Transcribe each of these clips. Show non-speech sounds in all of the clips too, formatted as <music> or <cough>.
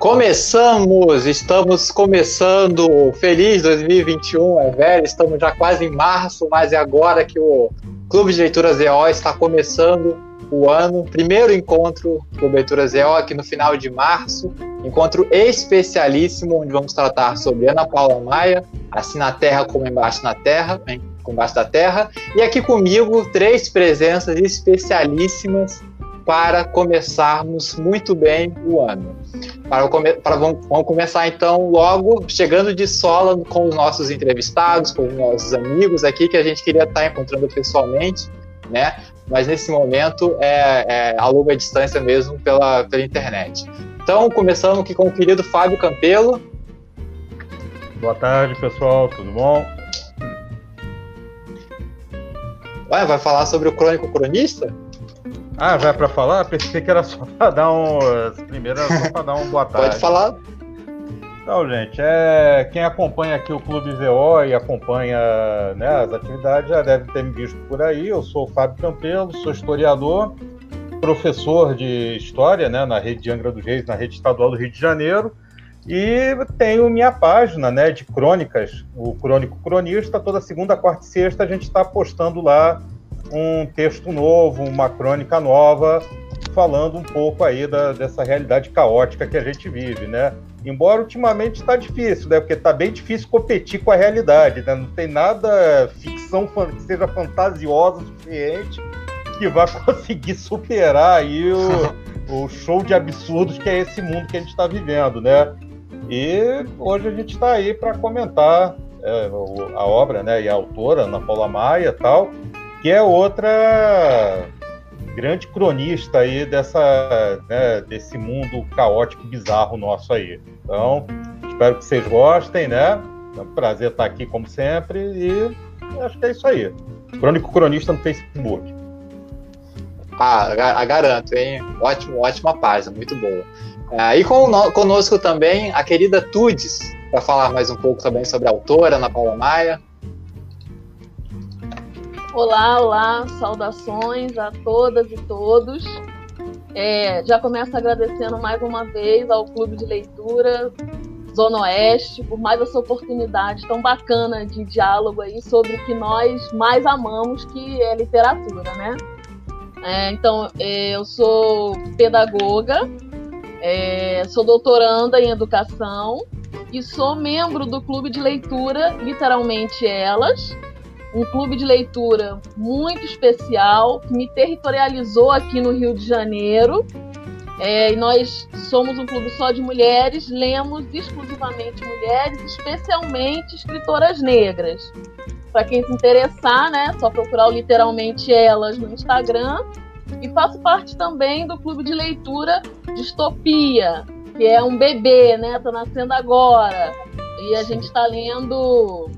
Começamos, estamos começando. Feliz 2021, é velho, estamos já quase em março, mas é agora que o Clube de Leituras EO está começando o ano. Primeiro encontro do Leituras EO aqui no final de março. Encontro especialíssimo, onde vamos tratar sobre Ana Paula Maia, assim na terra como embaixo na terra, embaixo da terra. E aqui comigo, três presenças especialíssimas para começarmos muito bem o ano. Para, para vamos, vamos, começar então logo chegando de sola com os nossos entrevistados, com os nossos amigos aqui que a gente queria estar encontrando pessoalmente, né? Mas nesse momento é, é a longa distância mesmo pela, pela internet. Então, começando aqui com o querido Fábio Campelo. Boa tarde, pessoal, tudo bom? Ué, vai falar sobre o Crônico Cronista? Ah, vai para falar? Pensei que era só para dar um. Primeiro era só para dar um boa tarde. Pode falar. Então, gente, é, quem acompanha aqui o Clube ZO e acompanha né, as atividades já deve ter me visto por aí. Eu sou o Fábio Campelo, sou historiador, professor de História né, na rede de Angra dos Reis, na rede estadual do Rio de Janeiro. E tenho minha página né, de crônicas, o Crônico Cronista. Toda segunda, quarta e sexta a gente está postando lá um texto novo, uma crônica nova, falando um pouco aí da, dessa realidade caótica que a gente vive, né? Embora ultimamente está difícil, né? Porque está bem difícil competir com a realidade, né? Não tem nada ficção que seja fantasiosa o suficiente que vá <laughs> conseguir superar aí o, o show de absurdos que é esse mundo que a gente está vivendo, né? E hoje a gente está aí para comentar é, a obra, né? E a autora, Ana Paula Maia, tal, que é outra grande cronista aí dessa, né, desse mundo caótico, bizarro nosso aí. Então, espero que vocês gostem, né? É um prazer estar aqui como sempre e acho que é isso aí. Crônico Cronista no Facebook. Ah, garanto, hein? Ótimo, ótima página, muito boa. É, e conosco também a querida Tudes, para falar mais um pouco também sobre a autora, Ana Paula Maia. Olá, olá, saudações a todas e todos. É, já começo agradecendo mais uma vez ao Clube de Leitura Zona Oeste por mais essa oportunidade tão bacana de diálogo aí sobre o que nós mais amamos, que é literatura, né? É, então, é, eu sou pedagoga, é, sou doutoranda em educação e sou membro do Clube de Leitura Literalmente Elas, um clube de leitura muito especial, que me territorializou aqui no Rio de Janeiro. É, e nós somos um clube só de mulheres, lemos exclusivamente mulheres, especialmente escritoras negras. Para quem se interessar, né, só procurar literalmente elas no Instagram. E faço parte também do clube de leitura Distopia, que é um bebê, né? Tá nascendo agora. E a gente está lendo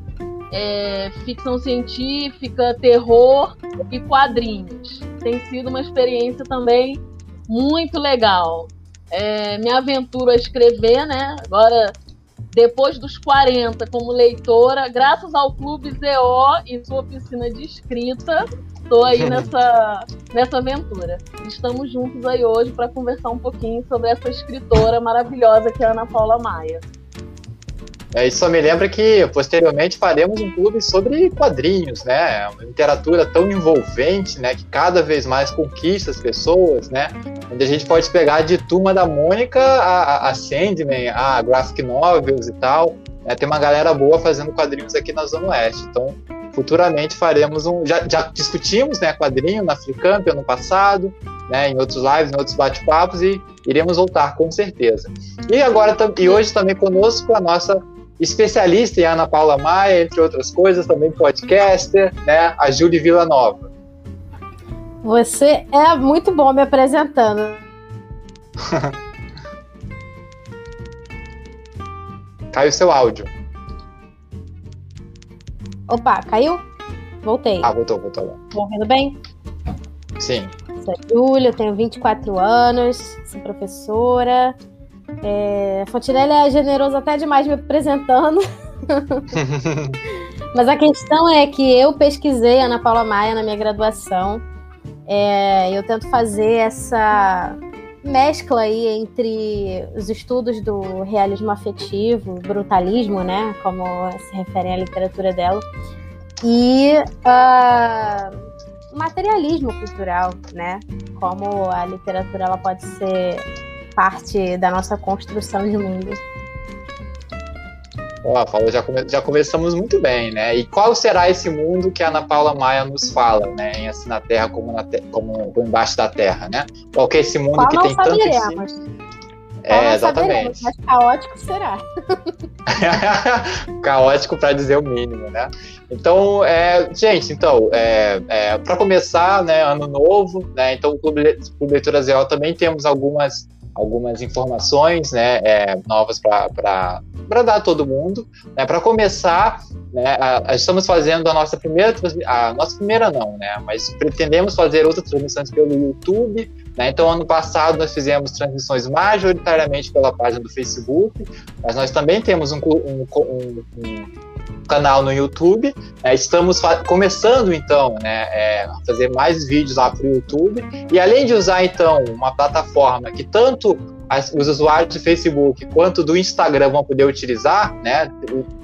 é, ficção científica, terror e quadrinhos. Tem sido uma experiência também muito legal. É, me aventuro a escrever, né? Agora, depois dos 40, como leitora, graças ao Clube ZO e sua oficina de escrita, estou aí nessa, nessa aventura. Estamos juntos aí hoje para conversar um pouquinho sobre essa escritora maravilhosa que é a Ana Paula Maia. É, isso só me lembra que posteriormente faremos um clube sobre quadrinhos, né? Uma literatura tão envolvente, né? Que cada vez mais conquista as pessoas, né? Onde a gente pode pegar de Turma da Mônica a, a Sandman, a Graphic Novels e tal. É, tem uma galera boa fazendo quadrinhos aqui na Zona Oeste. Então, futuramente faremos um. Já, já discutimos, né? Quadrinho na Fricamp ano passado, né? Em outros lives, em outros bate-papos e iremos voltar com certeza. E agora e hoje também conosco a nossa especialista em Ana Paula Maia, entre outras coisas, também podcaster, né? A Júlia Villanova. Você é muito bom me apresentando. <laughs> Caiu seu áudio. Opa, caiu? Voltei. Ah, voltou, voltou. Estão ouvindo bem? Sim. Sou a Júlia, tenho 24 anos, sou professora, é, Fontinelli é generoso até demais me apresentando. <laughs> Mas a questão é que eu pesquisei Ana Paula Maia na minha graduação. É, eu tento fazer essa mescla aí entre os estudos do realismo afetivo, brutalismo, né, como se referem à literatura dela, e uh, materialismo cultural, né, como a literatura ela pode ser parte da nossa construção de mundo. Ó, Paulo, já, come, já começamos muito bem, né? E qual será esse mundo que a Ana Paula Maia nos fala, né? Em Assim na Terra como, na te, como embaixo da Terra, né? Qual que é esse mundo qual que tem tanto... Esse... É, exatamente. Mas caótico será. <laughs> caótico para dizer o mínimo, né? Então, é, gente, então, é, é para começar, né, ano novo, né? Então, o Clube, Clube Leitura Zé também temos algumas algumas informações né, é, novas para dar a todo mundo. Né, para começar, né, a, estamos fazendo a nossa primeira a nossa primeira não, né, mas pretendemos fazer outras transmissões pelo YouTube. Né, então, ano passado nós fizemos transmissões majoritariamente pela página do Facebook, mas nós também temos um, um, um, um canal no YouTube. É, estamos começando então né, é, a fazer mais vídeos lá para o YouTube. E além de usar então uma plataforma que tanto as, os usuários do Facebook quanto do Instagram vão poder utilizar, né,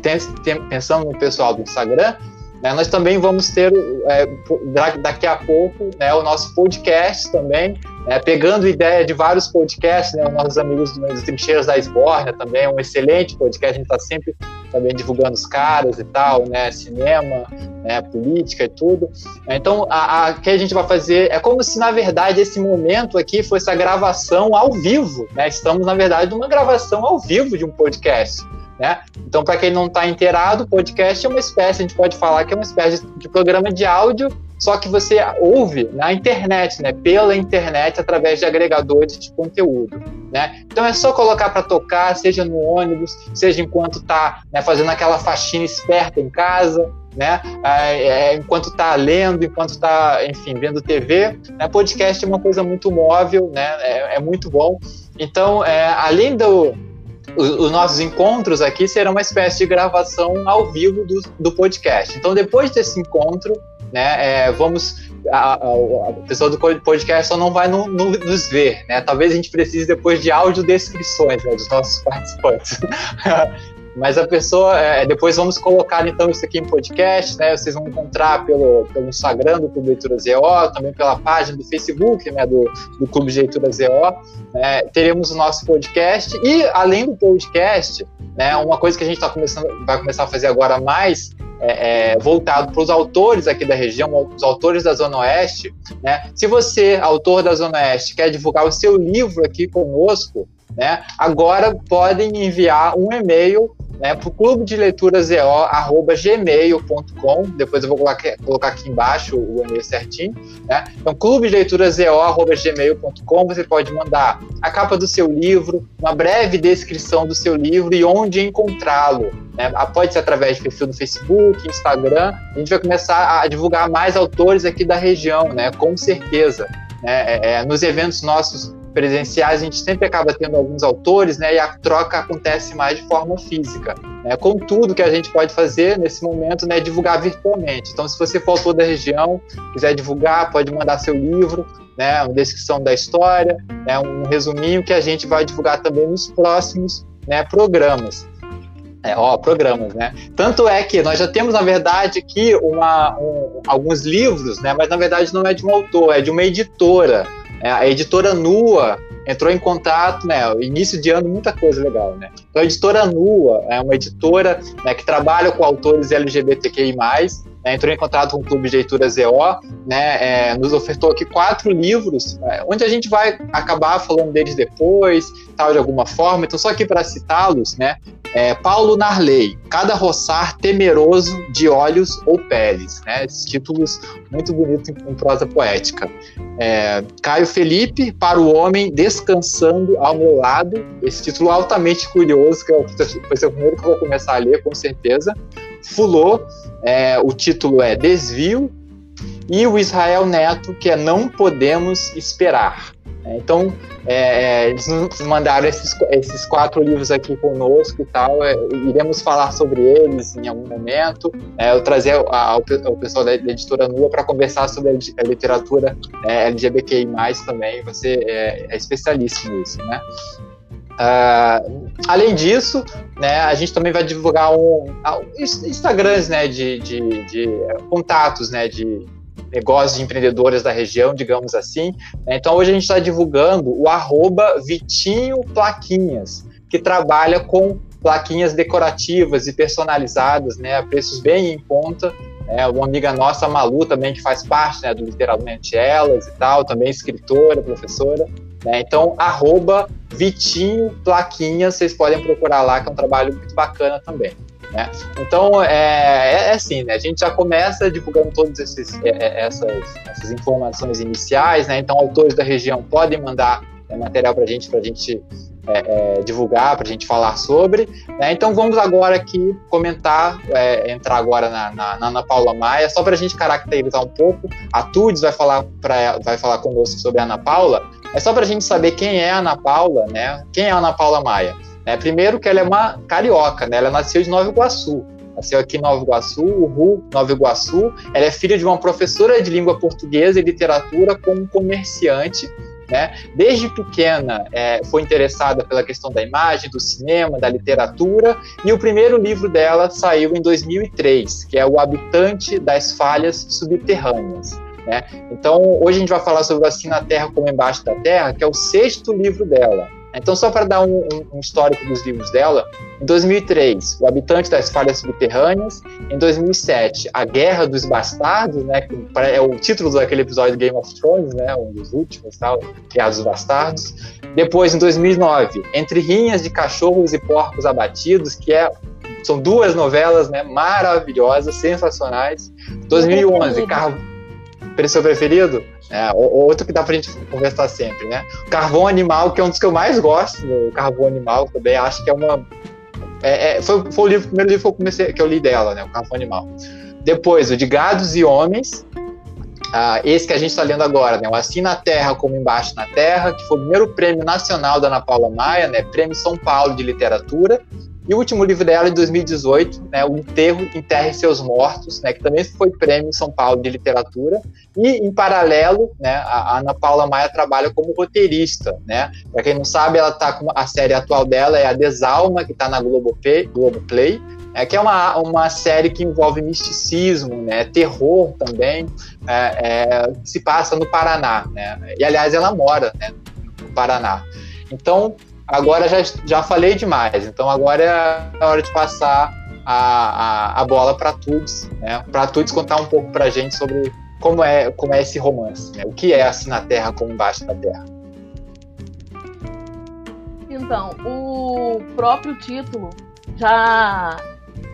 tem, tem, pensando no pessoal do Instagram, né, nós também vamos ter é, daqui a pouco né, o nosso podcast também, é, pegando ideia de vários podcasts, né, nossos amigos dos Trincheiras da Esbórnia também, é um excelente podcast, a gente está sempre também divulgando os caras e tal, né, cinema, né, política e tudo. Então, a, a que a gente vai fazer é como se, na verdade, esse momento aqui fosse a gravação ao vivo, né, estamos, na verdade, numa gravação ao vivo de um podcast. Né? Então, para quem não está inteirado, podcast é uma espécie, a gente pode falar que é uma espécie de programa de áudio só que você ouve na internet, né, pela internet, através de agregadores de conteúdo. Né? Então é só colocar para tocar, seja no ônibus, seja enquanto está né, fazendo aquela faxina esperta em casa, né? É, enquanto está lendo, enquanto está, enfim, vendo TV. Né? Podcast é uma coisa muito móvel, né? é, é muito bom. Então, é, além do, os nossos encontros aqui serão uma espécie de gravação ao vivo do, do podcast. Então, depois desse encontro, né? É, vamos a, a, a, pessoa do podcast só não vai no, no, nos ver, né? Talvez a gente precise depois de audiodescrições né, dos nossos <laughs> participantes. Mas a pessoa, é, depois vamos colocar então isso aqui em podcast, né? Vocês vão encontrar pelo, pelo Instagram do Clube Leitura ZO, também pela página do Facebook, né? Do, do Clube de Leitura ZO. Né? Teremos o nosso podcast e além do podcast, né? Uma coisa que a gente tá começando, vai começar a fazer agora mais é, é, voltado para os autores aqui da região, os autores da Zona Oeste. Né? Se você, autor da Zona Oeste, quer divulgar o seu livro aqui conosco, né, agora podem enviar um e-mail né, para o clube de leituras gmail.com. Depois eu vou colocar, aqui embaixo o e-mail certinho. Né? Então, clube de leituras gmail.com. Você pode mandar a capa do seu livro, uma breve descrição do seu livro e onde encontrá-lo. Né? Pode ser através de perfil no Facebook, Instagram. A gente vai começar a divulgar mais autores aqui da região, né? com certeza. Né? É, é nos eventos nossos presenciais, a gente sempre acaba tendo alguns autores, né, e a troca acontece mais de forma física. Né? Contudo, que a gente pode fazer nesse momento né, é divulgar virtualmente. Então, se você for autor da região, quiser divulgar, pode mandar seu livro, né, uma descrição da história, né, um resuminho que a gente vai divulgar também nos próximos né, programas. É, ó, programas, né? Tanto é que nós já temos, na verdade, aqui uma, um, alguns livros, né? Mas na verdade não é de um autor, é de uma editora. É, a editora Nua entrou em contato, né? Início de ano, muita coisa legal, né? Então, a editora Nua é uma editora né, que trabalha com autores LGBTQI+, né, entrou em contato com o Clube de Leituras EO, né, é, nos ofertou aqui quatro livros, é, onde a gente vai acabar falando deles depois, tal, de alguma forma. Então, só aqui para citá-los, né, é, Paulo Narley, Cada Roçar Temeroso de Olhos ou Peles, né, esses títulos muito bonitos em, em prosa poética. É, Caio Felipe, Para o Homem Descansando ao Meu Lado, esse título altamente curioso, que vai ser o primeiro que eu vou começar a ler, com certeza. Fulô, é, o título é Desvio, e o Israel Neto, que é Não Podemos Esperar. É, então, é, é, eles nos mandaram esses, esses quatro livros aqui conosco e tal. É, iremos falar sobre eles em algum momento. É, eu trazer o pessoal da, editora Nua para conversar sobre a, literatura é, LGBTI+, também. Você é, especialíssimo nisso, né? Uh, além disso, né, a gente também vai divulgar um, um Instagrams né, de, de, de contatos né, de, negócios de empreendedores da região, digamos assim. Então hoje a gente está divulgando o arroba Vitinho Plaquinhas, que trabalha com plaquinhas decorativas e personalizadas, né, a preços bem em conta. É, uma amiga nossa, a Malu, também, que faz parte né, do Literalmente Elas e tal, também escritora, professora. Né? Então, arroba Vitinho Plaquinhas, vocês podem procurar lá, que é um trabalho muito bacana também. Né? Então, é, é, é, assim, né? a gente já começa divulgando todas é, é, essas, essas informações iniciais, né? então autores da região podem mandar né, material para a gente, para a gente é, é, divulgar, para a gente falar sobre. Né? Então vamos agora aqui comentar, é, entrar agora na, na, na, Ana Paula Maia, só para a gente caracterizar um pouco. A Tudes vai falar, pra, vai falar conosco sobre a Ana Paula, é só para a gente saber quem é a Ana Paula, né? quem é a Ana Paula Maia. Né? Primeiro que ela é uma carioca, né? ela nasceu de Nova Iguaçu, nasceu aqui em Nova Iguaçu, Uhu, Nova Iguaçu. Ela é filha de uma professora de língua portuguesa e literatura como comerciante. Né? Desde pequena é, foi interessada pela questão da imagem, do cinema, da literatura, e o primeiro livro dela saiu em 2003, que é O Habitante das Falhas Subterrâneas. Né? Então, hoje a gente vai falar sobre Assim na Terra como Embaixo da Terra, que é o sexto livro dela. Então, só para dar um, um, histórico dos livros dela, em 2003, O Habitante das Falhas Subterrâneas, em 2007, A Guerra dos Bastardos, né, que é o título daquele episódio de Game of Thrones, né, um dos últimos, tal, Guerra dos Bastardos. Depois, em 2009, Entre Rinhas de Cachorros e Porcos Abatidos, que é são duas novelas né, maravilhosas, sensacionais. 2011, Carro... Seu preferido? É, outro que dá pra gente conversar sempre, né? Carvão Animal, que é um dos que eu mais gosto, o Carvão Animal também, acho que é uma. É, é, foi, foi o, livro, o primeiro livro que eu, comecei, que eu li dela, né? O Carvão Animal. Depois, o de Gados e Homens, ah, esse que a gente está lendo agora, né? O Assim na Terra como Embaixo na Terra, que foi o primeiro prêmio nacional da Ana Paula Maia, né? Prêmio São Paulo de Literatura. E o último livro dela, em 2018, né, O Enterro, Enterre Seus Mortos, né, que também foi prêmio São Paulo de Literatura. E, em paralelo, né, a Ana Paula Maia trabalha como roteirista. Né? Para quem não sabe, ela tá com a série atual dela é a Desalma, que está na Globoplay, Globoplay é, que é uma, uma série que envolve misticismo, né, terror também, é, é, se passa no Paraná. Né? E, aliás, ela mora né, no Paraná. Então, agora já, já falei demais, então agora é a hora de passar a, a, a bola para Tudes, né? para Tudes contar um pouco para a gente sobre como é, como é esse romance, né? o que é assim na Terra como embaixo da Terra. Então, o próprio título já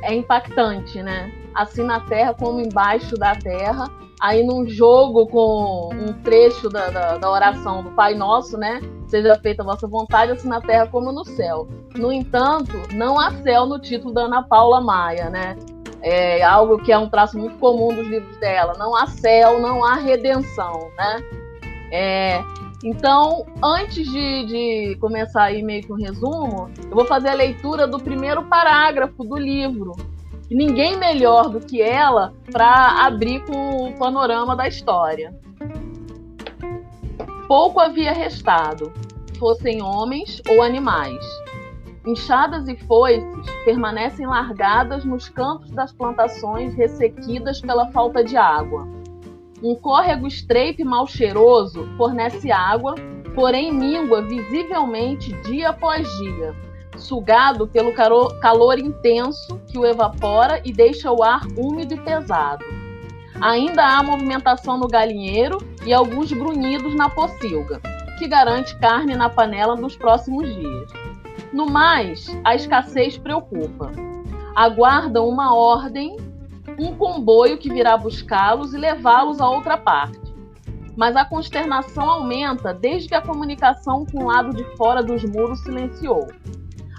é impactante, né? Assim na Terra como embaixo da Terra. Aí num jogo com um trecho da, da, da oração do Pai Nosso, né? seja feita a vossa vontade, assim na terra como no céu. No entanto, não há céu no título da Ana Paula Maia, né? É algo que é um traço muito comum dos livros dela. Não há céu, não há redenção, né? É, então, antes de, de, começar aí meio que um resumo, eu vou fazer a leitura do primeiro parágrafo do livro. Ninguém melhor do que ela para abrir com o panorama da história. Pouco havia restado fossem homens ou animais. Enxadas e foices permanecem largadas nos campos das plantações ressequidas pela falta de água. Um córrego estreito e mal cheiroso fornece água, porém mingua visivelmente dia após dia, sugado pelo calor intenso que o evapora e deixa o ar úmido e pesado. Ainda há movimentação no galinheiro e alguns grunhidos na pocilga que garante carne na panela nos próximos dias. No mais, a escassez preocupa. Aguardam uma ordem, um comboio que virá buscá-los e levá-los a outra parte. Mas a consternação aumenta desde que a comunicação com o lado de fora dos muros silenciou.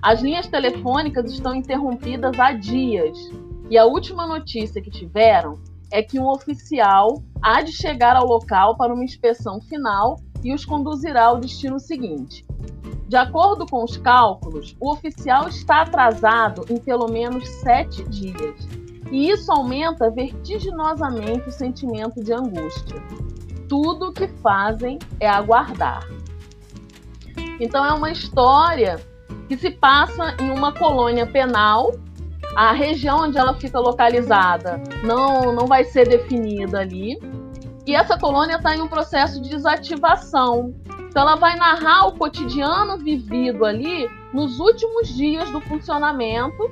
As linhas telefônicas estão interrompidas há dias e a última notícia que tiveram é que um oficial há de chegar ao local para uma inspeção final e os conduzirá ao destino seguinte. De acordo com os cálculos, o oficial está atrasado em pelo menos sete dias. E isso aumenta vertiginosamente o sentimento de angústia. Tudo o que fazem é aguardar. Então, é uma história que se passa em uma colônia penal. A região onde ela fica localizada não, não vai ser definida ali. E essa colônia está em um processo de desativação. Então, ela vai narrar o cotidiano vivido ali nos últimos dias do funcionamento,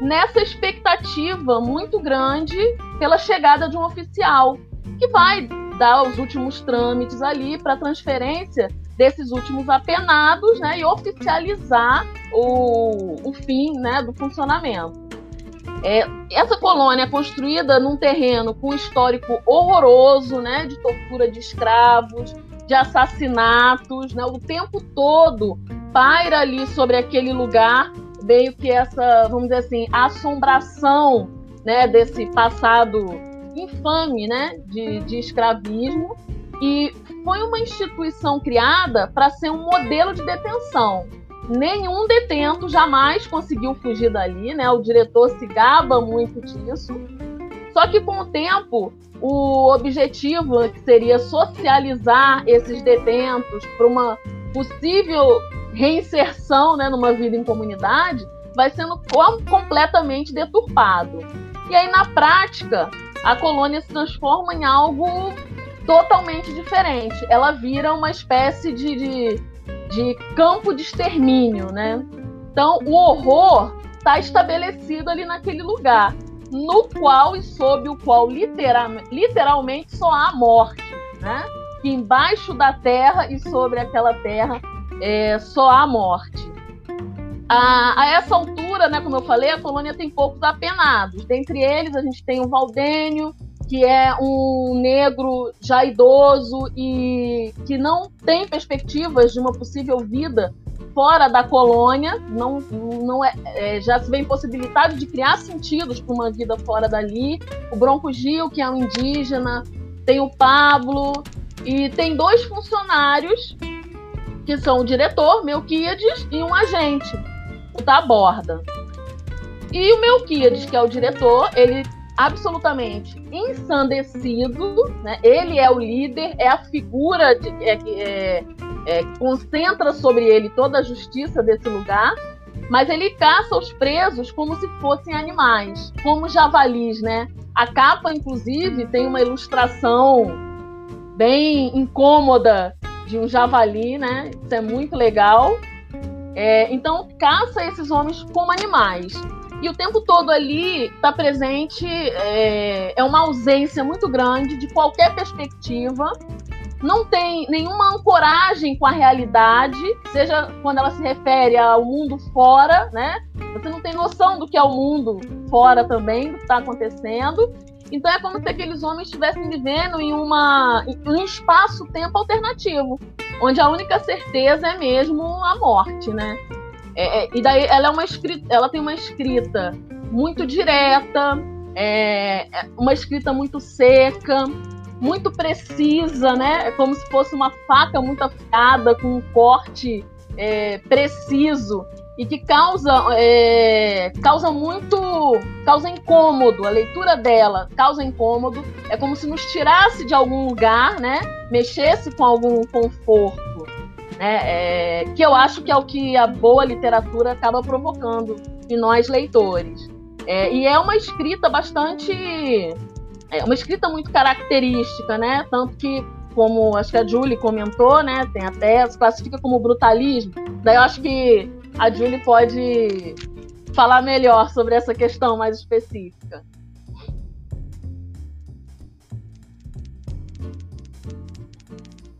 nessa expectativa muito grande pela chegada de um oficial, que vai dar os últimos trâmites ali para transferência desses últimos apenados né, e oficializar o, o fim né, do funcionamento. É, essa colônia é construída num terreno com histórico horroroso, né, de tortura de escravos, de assassinatos, né? O tempo todo paira ali sobre aquele lugar meio que essa, vamos dizer assim, assombração, né, desse passado infame, né, de, de escravismo e foi uma instituição criada para ser um modelo de detenção. Nenhum detento jamais conseguiu fugir dali, né? O diretor se gaba muito disso. Só que com o tempo, o objetivo que seria socializar esses detentos para uma possível reinserção né, numa vida em comunidade vai sendo completamente deturpado. E aí, na prática, a colônia se transforma em algo totalmente diferente. Ela vira uma espécie de, de, de campo de extermínio, né? Então, o horror está estabelecido ali naquele lugar no qual e sob o qual literalmente, literalmente só há morte, né? Que embaixo da terra e sobre aquela terra é, só há morte. A, a, essa altura, né, como eu falei, a colônia tem poucos apenados. Dentre eles, a gente tem o Valdênio, que é um negro já idoso e que não tem perspectivas de uma possível vida fora da colônia, não, não é, é, já se vê impossibilitado de criar sentidos para uma vida fora dali. O Bronco Gil, que é um indígena, tem o Pablo, e tem dois funcionários, que são o diretor, Melquiades, e um agente, o da borda. E o Melquiades, que é o diretor, ele absolutamente ensandecido, né? ele é o líder, é a figura de, é, é, é, concentra sobre ele toda a justiça desse lugar, mas ele caça os presos como se fossem animais, como javalis, né? A capa, inclusive, tem uma ilustração bem incômoda de um javali, né? Isso é muito legal. É, então, caça esses homens como animais. E o tempo todo ali está presente é, é uma ausência muito grande de qualquer perspectiva não tem nenhuma ancoragem com a realidade, seja quando ela se refere ao mundo fora, né? Você não tem noção do que é o mundo fora também, do que está acontecendo. Então é como se aqueles homens estivessem vivendo em, uma, em um espaço-tempo alternativo, onde a única certeza é mesmo a morte, né? É, é, e daí ela, é uma escrita, ela tem uma escrita muito direta, é, é uma escrita muito seca, muito precisa, né? É como se fosse uma faca muito afiada, com um corte é, preciso e que causa, é, causa muito. causa incômodo. A leitura dela causa incômodo. É como se nos tirasse de algum lugar, né? Mexesse com algum conforto. Né? É, que eu acho que é o que a boa literatura acaba provocando em nós leitores. É, e é uma escrita bastante é uma escrita muito característica, né? Tanto que, como acho que a Julie comentou, né? Tem até, se classifica como brutalismo. Daí eu acho que a Julie pode falar melhor sobre essa questão mais específica.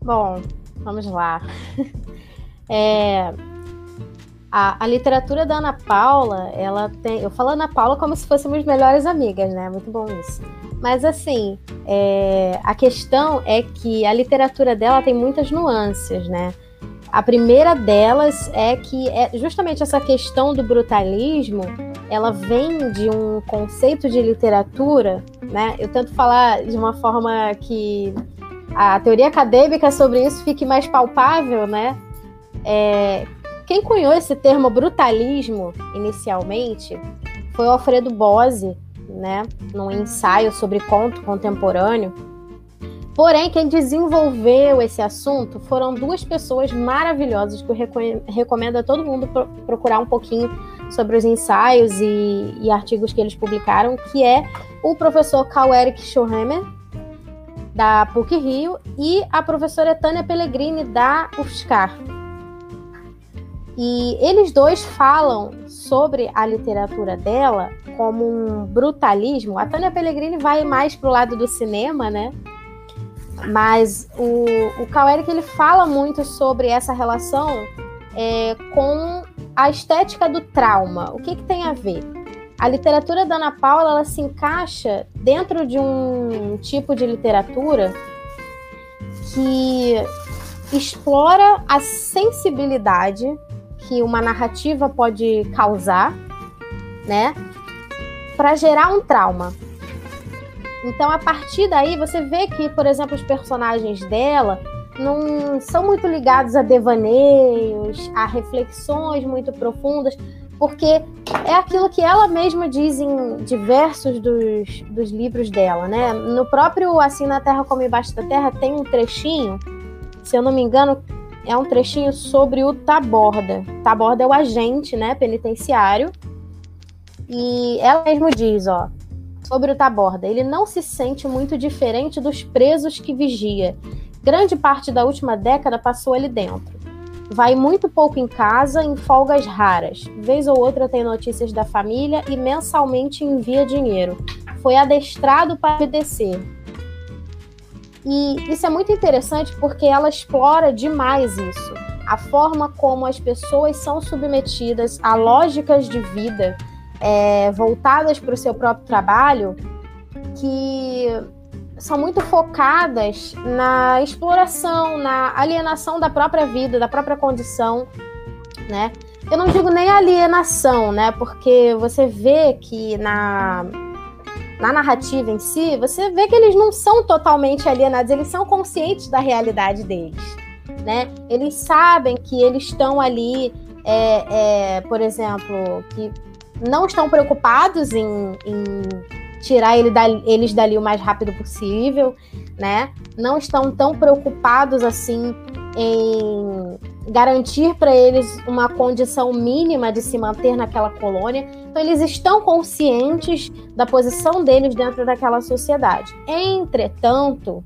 Bom, vamos lá. É, a, a, literatura da Ana Paula, ela tem. Eu falo Ana Paula como se fôssemos melhores amigas, né? Muito bom isso. Mas assim, é, a questão é que a literatura dela tem muitas nuances, né? A primeira delas é que é justamente essa questão do brutalismo ela vem de um conceito de literatura, né? Eu tento falar de uma forma que a teoria acadêmica sobre isso fique mais palpável, né? É, quem cunhou esse termo brutalismo inicialmente foi o Alfredo Bose, né? Num ensaio sobre conto contemporâneo. Porém, quem desenvolveu esse assunto foram duas pessoas maravilhosas que eu recomendo a todo mundo procurar um pouquinho sobre os ensaios e, e artigos que eles publicaram, que é o professor Carl Eric Schoemer, da PUC Rio, e a professora Tânia Pellegrini, da UFSCar. E eles dois falam sobre a literatura dela como um brutalismo. A Tânia Pellegrini vai mais para o lado do cinema, né? Mas o, o Carl ele fala muito sobre essa relação é, com a estética do trauma. O que, que tem a ver? A literatura da Ana Paula ela se encaixa dentro de um tipo de literatura que explora a sensibilidade que uma narrativa pode causar, né, para gerar um trauma. Então, a partir daí, você vê que, por exemplo, os personagens dela não são muito ligados a devaneios, a reflexões muito profundas, porque é aquilo que ela mesma diz em diversos dos, dos livros dela, né? No próprio Assim na Terra como Embaixo da Terra tem um trechinho, se eu não me engano, é um trechinho sobre o Taborda. Taborda é o agente, né, penitenciário. E ela mesma diz, ó, sobre o Taborda, ele não se sente muito diferente dos presos que vigia Grande parte da última década passou ali dentro. Vai muito pouco em casa, em folgas raras. Vez ou outra tem notícias da família e mensalmente envia dinheiro. Foi adestrado para obedecer. E isso é muito interessante porque ela explora demais isso. A forma como as pessoas são submetidas a lógicas de vida é, voltadas para o seu próprio trabalho que são muito focadas na exploração, na alienação da própria vida, da própria condição, né? Eu não digo nem alienação, né? Porque você vê que na, na narrativa em si, você vê que eles não são totalmente alienados, eles são conscientes da realidade deles, né? Eles sabem que eles estão ali, é, é, por exemplo, que não estão preocupados em, em tirar ele eles dali o mais rápido possível, né? Não estão tão preocupados assim em garantir para eles uma condição mínima de se manter naquela colônia. Então, eles estão conscientes da posição deles dentro daquela sociedade. Entretanto,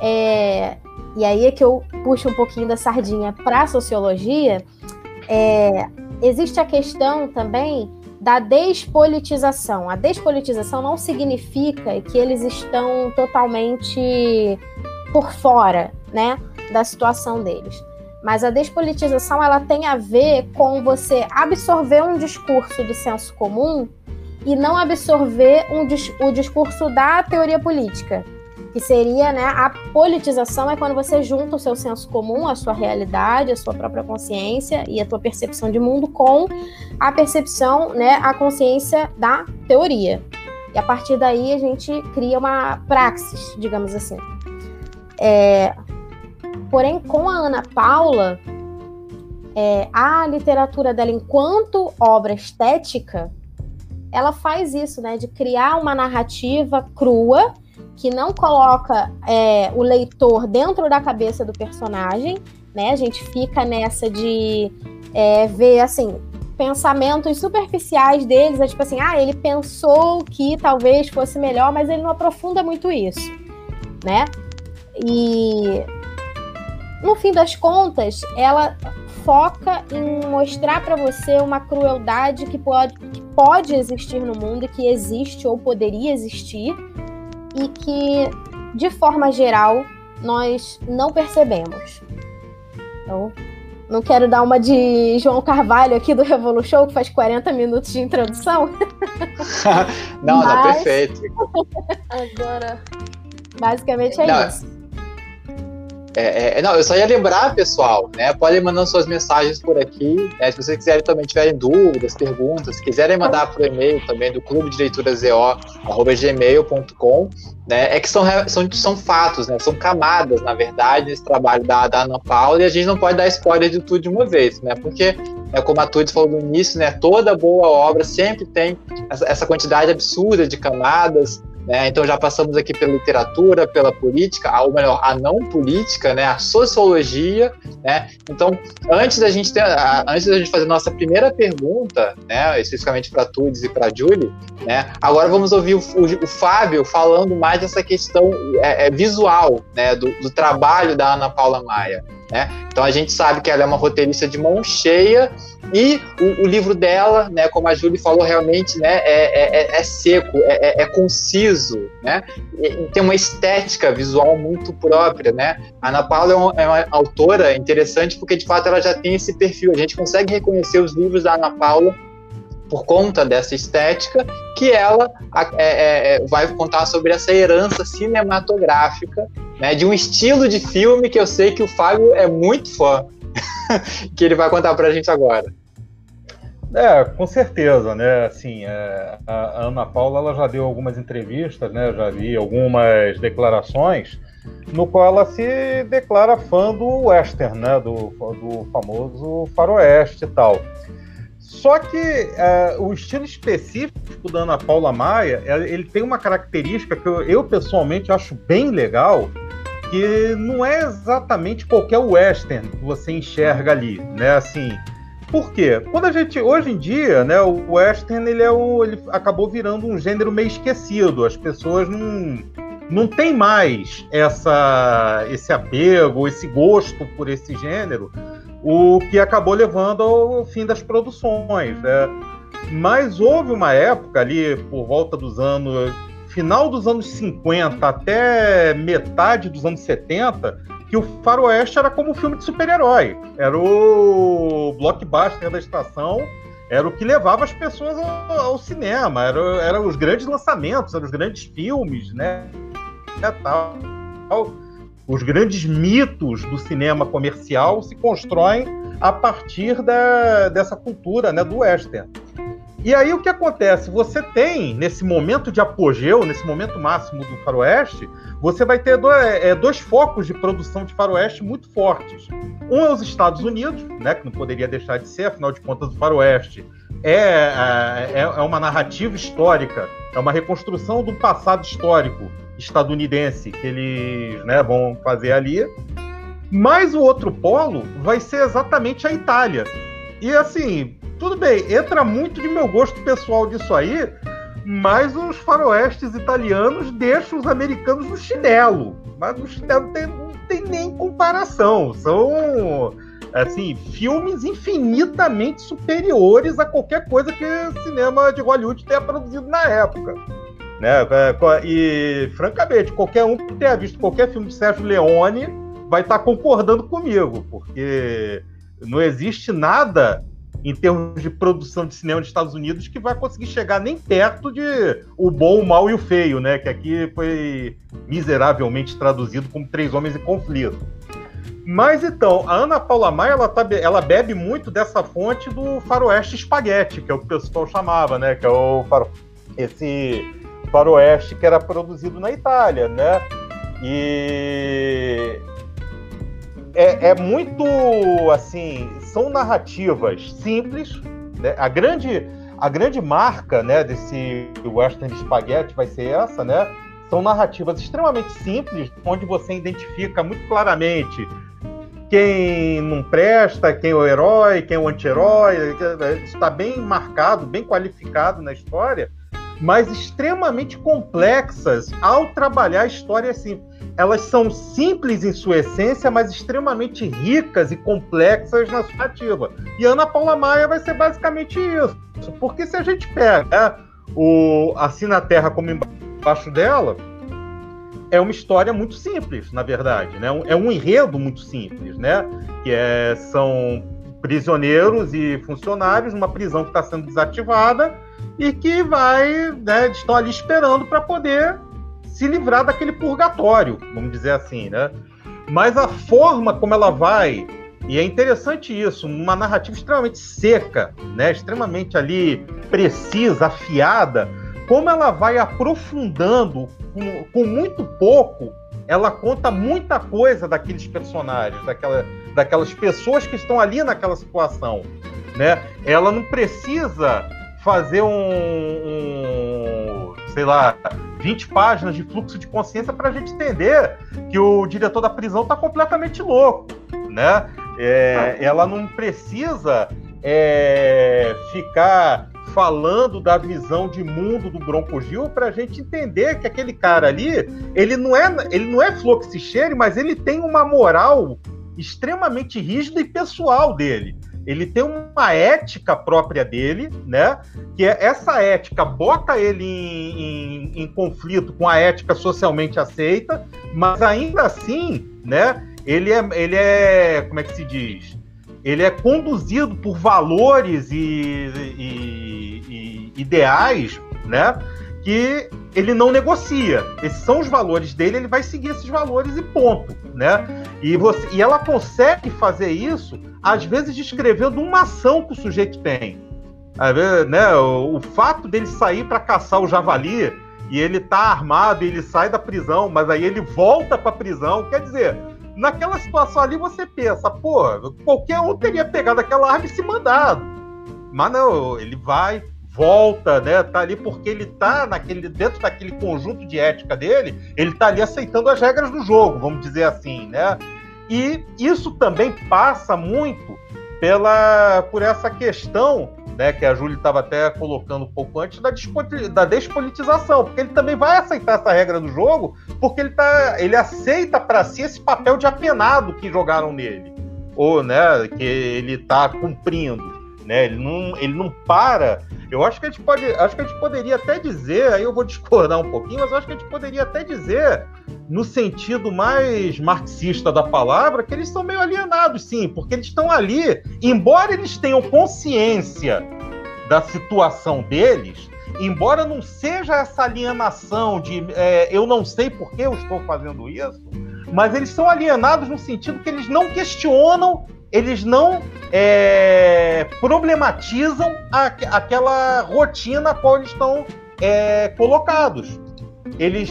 é, e aí é que eu puxo um pouquinho da sardinha para a sociologia, é, existe a questão também da despolitização. A despolitização não significa que eles estão totalmente por fora, né, da situação deles. Mas a despolitização ela tem a ver com você absorver um discurso do senso comum e não absorver um, o discurso da teoria política que seria né, a politização é quando você junta o seu senso comum, a sua realidade, a sua própria consciência e a tua percepção de mundo com a percepção, né, a consciência da teoria. E a partir daí a gente cria uma praxis, digamos assim. É, porém, com a Ana Paula, é, a literatura dela enquanto obra estética, ela faz isso, né, de criar uma narrativa crua que não coloca é, o leitor dentro da cabeça do personagem, né? A gente fica nessa de é, ver assim pensamentos superficiais deles, é tipo assim, ah, ele pensou que talvez fosse melhor, mas ele não aprofunda muito isso, né? E no fim das contas, ela foca em mostrar para você uma crueldade que pode, que pode existir no mundo, que existe ou poderia existir, e que, de forma geral, nós não percebemos. Então, não quero dar uma de João Carvalho aqui do Revolution, que faz 40 minutos de introdução. <laughs> não, Mas... não, perfeito. <laughs> Agora. Basicamente é não. isso. É, é, não, eu só ia lembrar, pessoal, né? Podem mandando suas mensagens por aqui. Né, se vocês quiserem também tiverem dúvidas, perguntas, se quiserem mandar para o e-mail também do clube de leituras gmail.com, né? É que são, são, são fatos, né? São camadas, na verdade, nesse trabalho da, da Ana Paula, e a gente não pode dar spoiler de tudo de uma vez, né? Porque, né, como a Tudes falou no início, né? Toda boa obra sempre tem essa, essa quantidade absurda de camadas, né? Então já passamos aqui pela literatura, pela política, ou melhor, a não política, né? a sociologia. Né? Então, antes da gente ter, antes da gente fazer nossa primeira pergunta, né? especificamente para Tudes e para Julie, né? agora vamos ouvir o, o, o, Fábio falando mais dessa questão é, é, visual né? do, do trabalho da Ana Paula Maia. Né? Então a gente sabe que ela é uma roteirista de mão cheia e o, o livro dela, né, como a Júlia falou, realmente né, é, é, é, é seco, é, é, é conciso, né? E, tem uma estética visual muito própria. Né? A Ana Paula é é uma, autora interessante porque de fato ela já tem esse perfil. A gente consegue reconhecer os livros da Ana Paula por conta dessa estética, que ela é, é, vai contar sobre essa herança cinematográfica, né, de um estilo de filme que eu sei que o Fábio é muito fã, <laughs> que ele vai contar para a gente agora. É, com certeza, né? Assim, é, a Ana Paula ela já deu algumas entrevistas, né? Já vi algumas declarações no qual ela se declara fã do western, né? Do, do famoso faroeste e tal. Só que uh, o estilo específico da Ana Paula Maia, ele tem uma característica que eu, eu, pessoalmente acho bem legal, que não é exatamente qualquer western que você enxerga ali, né? Assim, por quê? Quando a gente hoje em dia, né, o western ele é um, ele acabou virando um gênero meio esquecido. As pessoas não não tem mais essa esse apego, esse gosto por esse gênero o que acabou levando ao fim das produções. Né? Mas houve uma época ali, por volta dos anos. final dos anos 50 até metade dos anos 70, que o Faroeste era como um filme de super-herói. Era o blockbuster da estação, era o que levava as pessoas ao, ao cinema, eram era os grandes lançamentos, eram os grandes filmes, né? É, tal os grandes mitos do cinema comercial se constroem a partir da, dessa cultura né, do western. E aí o que acontece? Você tem, nesse momento de apogeu, nesse momento máximo do faroeste, você vai ter dois, é, dois focos de produção de faroeste muito fortes. Um é os Estados Unidos, né, que não poderia deixar de ser, afinal de contas o faroeste é, é, é uma narrativa histórica, é uma reconstrução do passado histórico estadunidense que eles né, vão fazer ali. Mas o outro polo vai ser exatamente a Itália. E assim, tudo bem, entra muito de meu gosto pessoal disso aí, mas os faroestes italianos deixam os americanos no chinelo. Mas no chinelo tem, não tem nem comparação. São assim, filmes infinitamente superiores a qualquer coisa que o cinema de Hollywood tenha produzido na época. Né? É, e, francamente, qualquer um que tenha visto qualquer filme de Sérgio Leone vai estar concordando comigo, porque não existe nada em termos de produção de cinema dos Estados Unidos que vai conseguir chegar nem perto de o bom, o mal e o feio, né? Que aqui foi miseravelmente traduzido como Três Homens em Conflito. Mas então, a Ana Paula Maia, ela, tá, ela bebe muito dessa fonte do faroeste espaguete, que é o que o pessoal chamava, né? Que é o faro... esse faroeste que era produzido na Itália, né? E é, é muito assim, são narrativas simples. Né? A grande a grande marca, né, desse western spaghetti vai ser essa, né? São narrativas extremamente simples, onde você identifica muito claramente quem não presta, quem é o herói, quem é o anti-herói. Está bem marcado, bem qualificado na história mas extremamente complexas ao trabalhar a história assim. Elas são simples em sua essência, mas extremamente ricas e complexas na sua narrativa. E Ana Paula Maia vai ser basicamente isso. Porque se a gente pega né, o Assim na Terra como embaixo dela, é uma história muito simples, na verdade. Né? É um enredo muito simples, né? Que é, são prisioneiros e funcionários numa prisão que está sendo desativada e que vai, né, estão ali esperando para poder se livrar daquele purgatório, vamos dizer assim, né? mas a forma como ela vai e é interessante isso, uma narrativa extremamente seca, né, extremamente ali precisa, afiada, como ela vai aprofundando com, com muito pouco, ela conta muita coisa daqueles personagens, daquela, daquelas pessoas que estão ali naquela situação, né? Ela não precisa fazer um, um sei lá, 20 páginas de fluxo de consciência para a gente entender que o diretor da prisão está completamente louco, né? É, ela não precisa é, ficar falando da visão de mundo do Bronco Gil para a gente entender que aquele cara ali, ele não é, ele não é fluxicheiro, mas ele tem uma moral extremamente rígida e pessoal dele. Ele tem uma ética própria dele, né? Que é, essa ética bota ele em, em, em conflito com a ética socialmente aceita, mas ainda assim, né? Ele é, ele é, como é que se diz? Ele é conduzido por valores e, e, e ideais, né? Que ele não negocia. Esses são os valores dele, ele vai seguir esses valores e ponto, né? E, você, e ela consegue fazer isso, às vezes descrevendo uma ação que o sujeito tem. Vezes, né, o, o, fato dele sair para caçar o javali e ele tá armado e ele sai da prisão, mas aí ele volta para a prisão, quer dizer, naquela situação ali você pensa, pô, qualquer um teria pegado aquela arma e se mandado. Mas não, ele vai, volta, né? Tá ali porque ele tá naquele dentro daquele conjunto de ética dele, ele tá ali aceitando as regras do jogo, vamos dizer assim, né? E isso também passa muito pela por essa questão, né, que a Júlia estava até colocando um pouco antes da, da despolitização, porque ele também vai aceitar essa regra do jogo, porque ele tá, ele aceita para si esse papel de apenado que jogaram nele, ou, né, que ele está cumprindo, né? Ele não, ele não para eu acho que a gente pode, acho que a gente poderia até dizer, aí eu vou discordar um pouquinho, mas acho que a gente poderia até dizer, no sentido mais marxista da palavra, que eles são meio alienados, sim, porque eles estão ali, embora eles tenham consciência da situação deles, embora não seja essa alienação de é, eu não sei por que eu estou fazendo isso, mas eles são alienados no sentido que eles não questionam eles não é, problematizam a, aquela rotina a qual eles estão é, colocados. Eles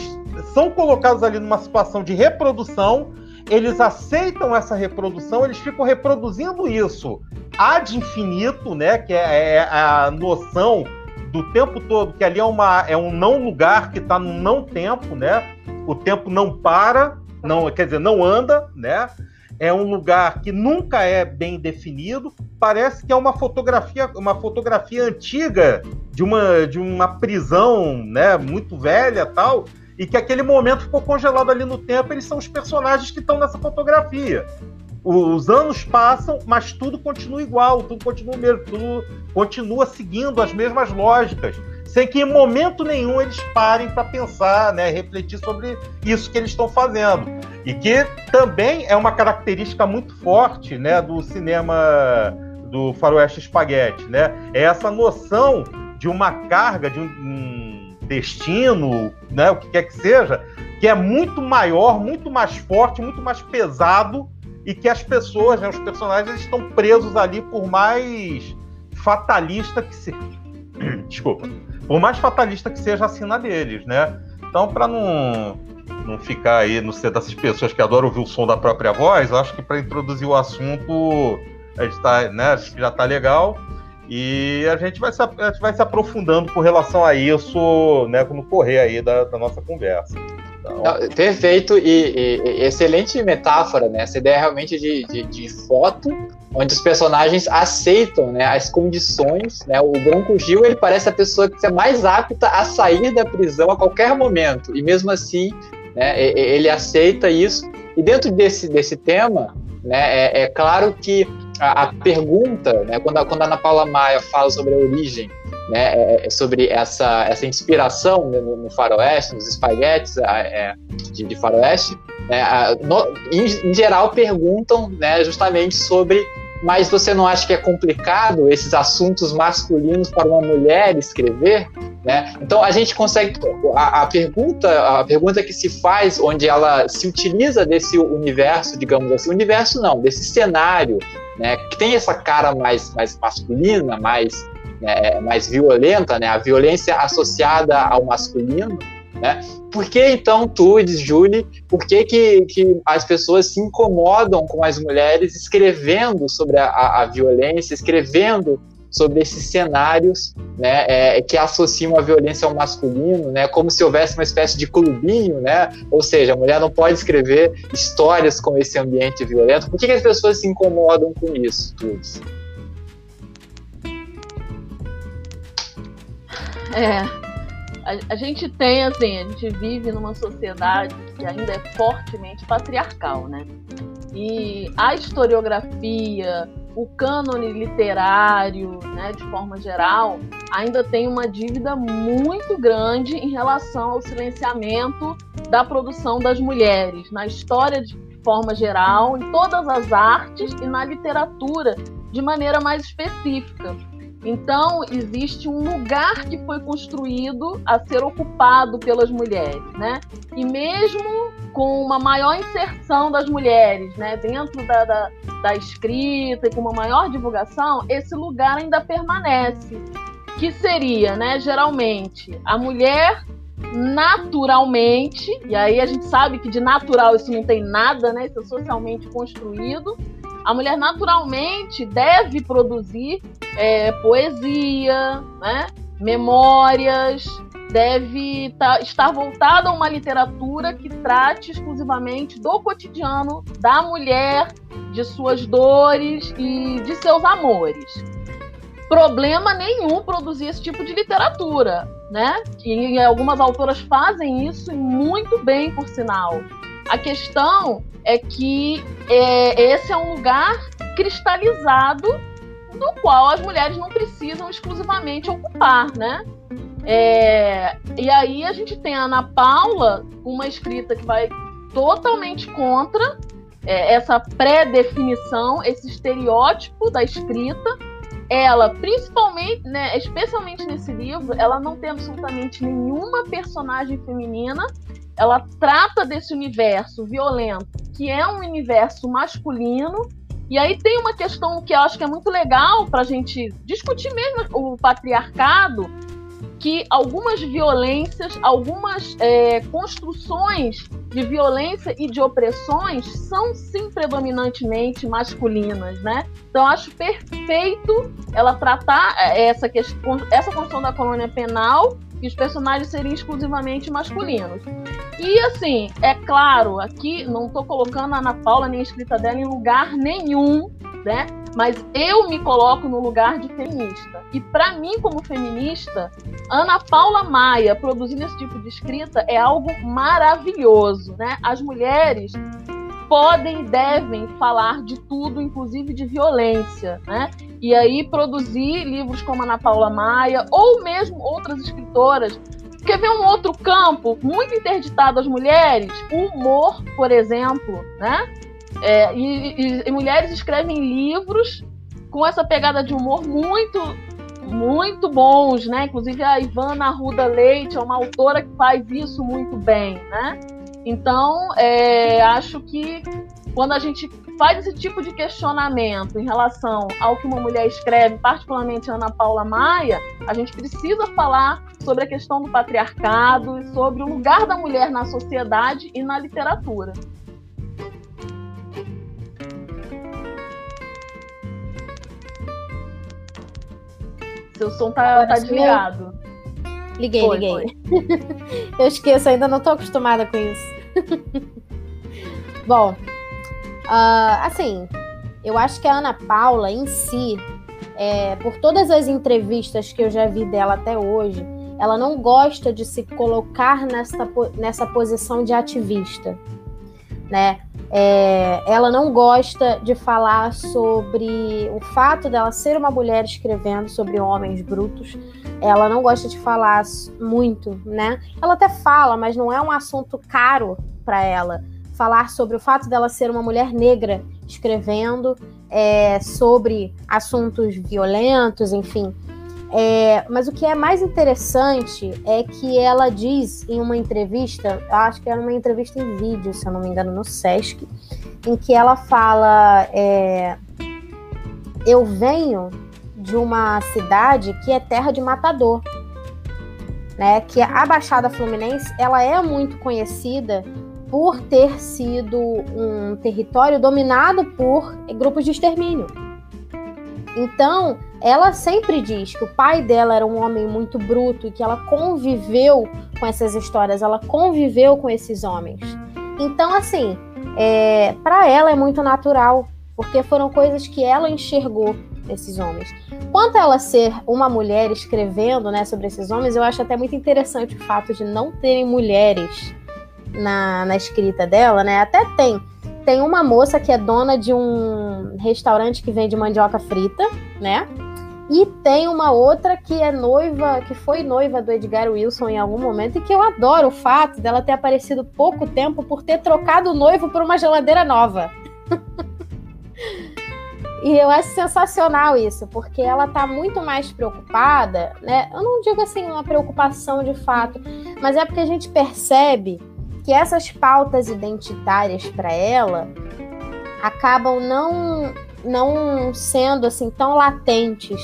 são colocados ali numa situação de reprodução, eles aceitam essa reprodução, eles ficam reproduzindo isso ad infinito, né? Que é, é a noção do tempo todo, que ali é, uma, é um não lugar que está no não tempo, né? O tempo não para, não, quer dizer, não anda, né? É um lugar que nunca é bem definido. Parece que é uma fotografia, uma fotografia antiga de uma, de uma prisão, né, muito velha, tal, e que aquele momento ficou congelado ali no tempo. Eles são os personagens que estão nessa fotografia. Os anos passam, mas tudo continua igual, tudo continua mesmo, tudo continua seguindo as mesmas lógicas sem que em momento nenhum eles parem para pensar, né, refletir sobre isso que eles estão fazendo. E que também é uma característica muito forte né, do cinema do faroeste espaguete. Né? É essa noção de uma carga, de um, destino, né, o que quer que seja, que é muito maior, muito mais forte, muito mais pesado e que as pessoas, né, os personagens, estão presos ali por mais fatalista que se... <clears throat> Desculpa por mais fatalista que seja a sina deles, né? Então, para não, não ficar aí no ser dessas pessoas que adoram ouvir o som da própria voz, acho que para introduzir o assunto, a gente tá, né, acho que já está legal. E a gente vai se, gente vai se aprofundando com relação a isso, né, no correr aí da, da nossa conversa. Então... Perfeito e, e, excelente metáfora, né? Essa ideia realmente de, de, de foto onde os personagens aceitam né, as condições. Né? O Bronco Gil ele parece a pessoa que é mais apta a sair da prisão a qualquer momento, e mesmo assim né, ele aceita isso. E dentro desse, desse tema, né, é, é claro que a, a pergunta, né, quando, a, quando a Ana Paula Maia fala sobre a origem, né, é, é sobre essa, essa inspiração né, no, no, faroeste, nos espaguetes é, de, de faroeste, né, no, em, em, geral perguntam né, justamente sobre mas você não acha que é complicado esses assuntos masculinos para uma mulher escrever? Né? Então a gente consegue a, a, pergunta a pergunta que se faz onde ela se utiliza desse universo digamos assim universo não desse cenário né, que tem essa cara mais mais masculina mais né, mais violenta né a violência associada ao masculino né? Por que então tu Julie por que, que, que as pessoas se incomodam com as mulheres escrevendo sobre a, a, a violência escrevendo sobre esses cenários né, é, que associam a violência ao masculino, né, como se houvesse uma espécie de clubinho, né, ou seja, a mulher não pode escrever histórias com esse ambiente violento. Por que, que as pessoas se incomodam com isso, tudo? É, a, a, gente tem, assim, a gente vive numa sociedade que ainda é fortemente patriarcal, né? E a historiografia, o cânone literário, né, de forma geral, ainda tem uma dívida muito grande em relação ao silenciamento da produção das mulheres, na história de forma geral, em todas as artes e na literatura de maneira mais específica. Então, existe um lugar que foi construído a ser ocupado pelas mulheres, né? E mesmo com uma maior inserção das mulheres, né, dentro da, da, da escrita e com uma maior divulgação, esse lugar ainda permanece. Que seria, né, geralmente, a mulher naturalmente, e aí a gente sabe que de natural isso não tem nada, né? Isso é socialmente construído, a mulher naturalmente deve produzir é, poesia, né? memórias, deve tá, estar voltada a uma literatura que trate exclusivamente do cotidiano da mulher, de suas dores e de seus amores. Problema nenhum produzir esse tipo de literatura, né? E algumas autoras fazem isso muito bem, por sinal. A questão é que é, esse é um lugar cristalizado no qual as mulheres não precisam exclusivamente ocupar, né? É, e aí a gente tem a Ana Paula, uma escrita que vai totalmente contra é, essa pré-definição, esse estereótipo da escrita. Ela, principalmente, né, especialmente nesse livro, ela não tem absolutamente nenhuma personagem feminina ela trata desse universo violento, que é um universo masculino. E aí tem uma questão que eu acho que é muito legal para a gente discutir mesmo o patriarcado, que algumas violências, algumas é, construções de violência e de opressões são sim predominantemente masculinas, né? Então acho perfeito ela tratar é, essa questão, essa construção da colônia penal que os personagens seriam exclusivamente masculinos. E assim, é claro, aqui não estou colocando a Ana Paula nem a escrita dela em lugar nenhum, né? Mas eu me coloco no lugar de feminista. E para mim, como feminista, Ana Paula Maia produzindo esse tipo de escrita é algo maravilhoso, né? As mulheres podem e devem falar de tudo, inclusive de violência, né? E aí produzir livros como Ana Paula Maia ou mesmo outras escritoras Quer ver um outro campo muito interditado às mulheres? O humor, por exemplo, né? É, e, e, e, mulheres escrevem livros com essa pegada de humor muito, muito bons, né? Inclusive a Ivana Arruda Leite é uma autora que faz isso muito bem, né? Então, é, acho que quando a gente faz esse tipo de questionamento em relação ao que uma mulher escreve, particularmente Ana Paula Maia, a gente precisa falar sobre a questão do patriarcado e sobre o lugar da mulher na sociedade e na literatura. Seu som tá, tá desligado. Liguei, foi, liguei. Foi. <laughs> Eu esqueço, ainda não tô acostumada com isso. <laughs> Bom, uh, assim, eu acho que a Ana Paula em si, é, por todas as entrevistas que eu já vi dela até hoje, ela não gosta de se colocar nessa, nessa posição de ativista, né? É, ela não gosta de falar sobre o fato dela ser uma mulher escrevendo sobre homens brutos. Ela não gosta de falar muito, né? Ela até fala, mas não é um assunto caro para ela. Falar sobre o fato dela ser uma mulher negra escrevendo é, sobre assuntos violentos, enfim. É, mas o que é mais interessante é que ela diz em uma entrevista, acho que era uma entrevista em vídeo, se eu não me engano, no Sesc, em que ela fala: é, Eu venho de uma cidade que é terra de matador. Né, que a Baixada Fluminense ela é muito conhecida por ter sido um território dominado por grupos de extermínio. Então, ela sempre diz que o pai dela era um homem muito bruto e que ela conviveu com essas histórias, ela conviveu com esses homens. Então, assim, é, para ela é muito natural, porque foram coisas que ela enxergou desses homens. Quanto a ela ser uma mulher escrevendo né, sobre esses homens, eu acho até muito interessante o fato de não terem mulheres na, na escrita dela, né? Até tem tem uma moça que é dona de um restaurante que vende mandioca frita, né? E tem uma outra que é noiva, que foi noiva do Edgar Wilson em algum momento, e que eu adoro o fato dela ter aparecido pouco tempo por ter trocado o noivo por uma geladeira nova. <laughs> e eu acho sensacional isso, porque ela tá muito mais preocupada, né? Eu não digo assim uma preocupação de fato, mas é porque a gente percebe que essas pautas identitárias para ela acabam não não sendo assim tão latentes,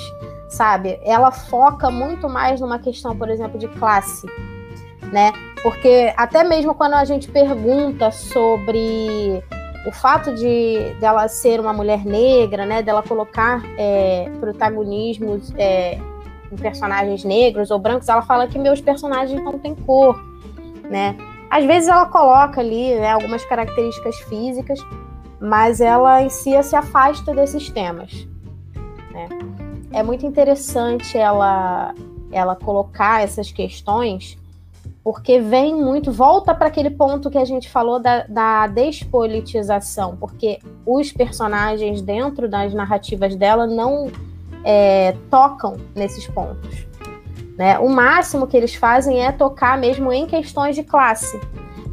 sabe? Ela foca muito mais numa questão, por exemplo, de classe, né? Porque até mesmo quando a gente pergunta sobre o fato de dela ser uma mulher negra, né, dela colocar é, protagonismos é, em personagens negros ou brancos, ela fala que meus personagens não têm cor, né? Às vezes ela coloca ali né, algumas características físicas, mas ela em si se afasta desses temas. Né? É muito interessante ela, ela colocar essas questões, porque vem muito, volta para aquele ponto que a gente falou da, da despolitização, porque os personagens dentro das narrativas dela não é, tocam nesses pontos. Né? O máximo que eles fazem é tocar mesmo em questões de classe,